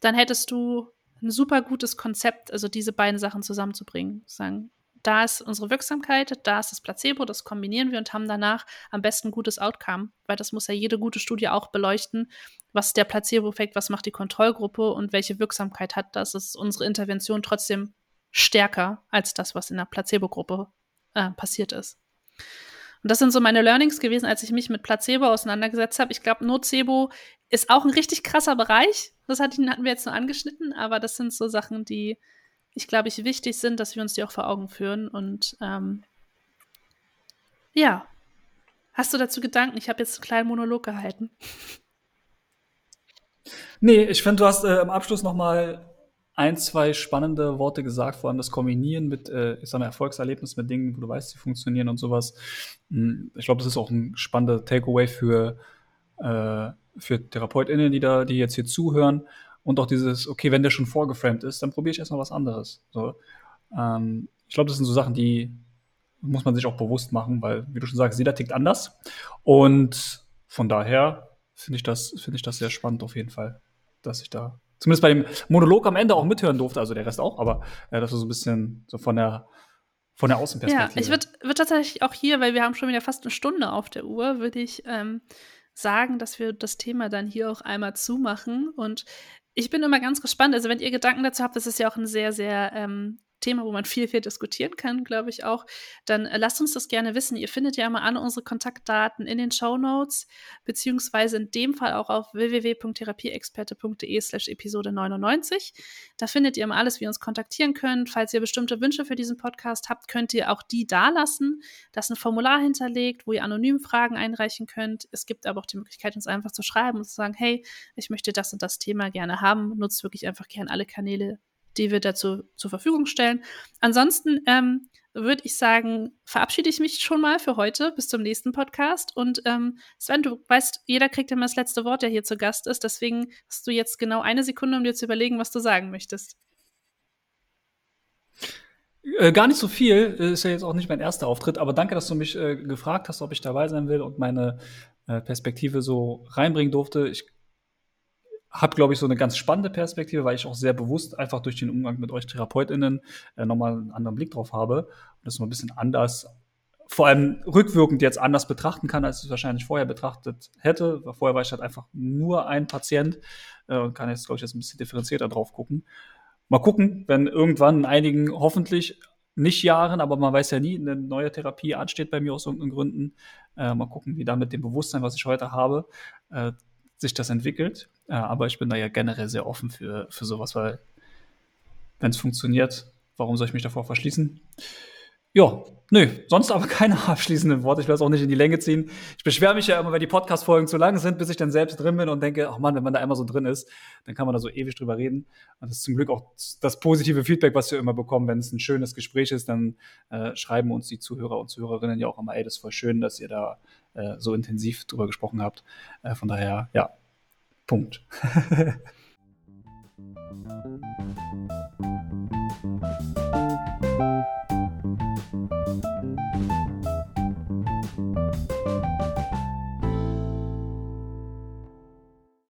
dann hättest du ein super gutes Konzept, also diese beiden Sachen zusammenzubringen. Sagen, da ist unsere Wirksamkeit, da ist das Placebo, das kombinieren wir und haben danach am besten ein gutes Outcome, weil das muss ja jede gute Studie auch beleuchten. Was ist der Placebo-Effekt, was macht die Kontrollgruppe und welche Wirksamkeit hat das? Ist unsere Intervention trotzdem stärker als das, was in der Placebo-Gruppe äh, passiert ist? Und das sind so meine Learnings gewesen, als ich mich mit Placebo auseinandergesetzt habe. Ich glaube, Nocebo ist auch ein richtig krasser Bereich. Das hatten wir jetzt nur angeschnitten, aber das sind so Sachen, die ich glaube, ich wichtig sind, dass wir uns die auch vor Augen führen. Und ähm, ja, hast du dazu Gedanken? Ich habe jetzt einen kleinen Monolog gehalten. Nee, ich finde, du hast äh, im Abschluss noch mal ein, zwei spannende Worte gesagt, vor allem das Kombinieren mit, äh, ich sag mal, Erfolgserlebnis mit Dingen, wo du weißt, sie funktionieren und sowas. Hm, ich glaube, das ist auch ein spannender Takeaway für, äh, für TherapeutInnen, die da, die jetzt hier zuhören. Und auch dieses, okay, wenn der schon vorgeframed ist, dann probiere ich erstmal was anderes. So, ähm, ich glaube, das sind so Sachen, die muss man sich auch bewusst machen, weil, wie du schon sagst, jeder tickt anders. Und von daher finde ich das, finde ich das sehr spannend auf jeden Fall, dass ich da zumindest bei dem Monolog am Ende auch mithören durfte, also der Rest auch, aber ja, das war so ein bisschen so von der von der Außenperspektive. Ja, ich würde würd tatsächlich auch hier, weil wir haben schon wieder fast eine Stunde auf der Uhr, würde ich ähm, sagen, dass wir das Thema dann hier auch einmal zumachen. Und ich bin immer ganz gespannt. Also, wenn ihr Gedanken dazu habt, das ist ja auch ein sehr, sehr ähm, Thema, wo man viel, viel diskutieren kann, glaube ich auch, dann äh, lasst uns das gerne wissen. Ihr findet ja immer alle unsere Kontaktdaten in den Show Notes, beziehungsweise in dem Fall auch auf www.therapieexperte.de slash Episode 99. Da findet ihr immer alles, wie ihr uns kontaktieren könnt. Falls ihr bestimmte Wünsche für diesen Podcast habt, könnt ihr auch die da lassen. Da ist ein Formular hinterlegt, wo ihr anonym Fragen einreichen könnt. Es gibt aber auch die Möglichkeit, uns einfach zu schreiben und zu sagen, hey, ich möchte das und das Thema gerne haben. Nutzt wirklich einfach gerne alle Kanäle, die wir dazu zur Verfügung stellen. Ansonsten ähm, würde ich sagen, verabschiede ich mich schon mal für heute bis zum nächsten Podcast. Und ähm, Sven, du weißt, jeder kriegt immer das letzte Wort, der hier zu Gast ist. Deswegen hast du jetzt genau eine Sekunde, um dir zu überlegen, was du sagen möchtest. Äh, gar nicht so viel, ist ja jetzt auch nicht mein erster Auftritt, aber danke, dass du mich äh, gefragt hast, ob ich dabei sein will und meine äh, Perspektive so reinbringen durfte. Ich habe, glaube ich, so eine ganz spannende Perspektive, weil ich auch sehr bewusst einfach durch den Umgang mit euch TherapeutInnen äh, nochmal einen anderen Blick drauf habe und das mal ein bisschen anders, vor allem rückwirkend jetzt anders betrachten kann, als ich es wahrscheinlich vorher betrachtet hätte. Vorher war ich halt einfach nur ein Patient äh, und kann jetzt, glaube ich, jetzt ein bisschen differenzierter drauf gucken. Mal gucken, wenn irgendwann in einigen hoffentlich nicht Jahren, aber man weiß ja nie, eine neue Therapie ansteht bei mir aus irgendeinen Gründen. Äh, mal gucken, wie da mit dem Bewusstsein, was ich heute habe, äh, sich das entwickelt. Äh, aber ich bin da ja generell sehr offen für, für sowas, weil wenn es funktioniert, warum soll ich mich davor verschließen? Ja, nö, sonst aber keine abschließenden Worte. Ich will es auch nicht in die Länge ziehen. Ich beschwere mich ja immer, wenn die Podcast-Folgen zu lang sind, bis ich dann selbst drin bin und denke, ach Mann, wenn man da einmal so drin ist, dann kann man da so ewig drüber reden. Und das ist zum Glück auch das positive Feedback, was wir immer bekommen. Wenn es ein schönes Gespräch ist, dann äh, schreiben uns die Zuhörer und Zuhörerinnen ja auch immer, ey, das ist voll schön, dass ihr da äh, so intensiv drüber gesprochen habt. Äh, von daher, ja, Punkt.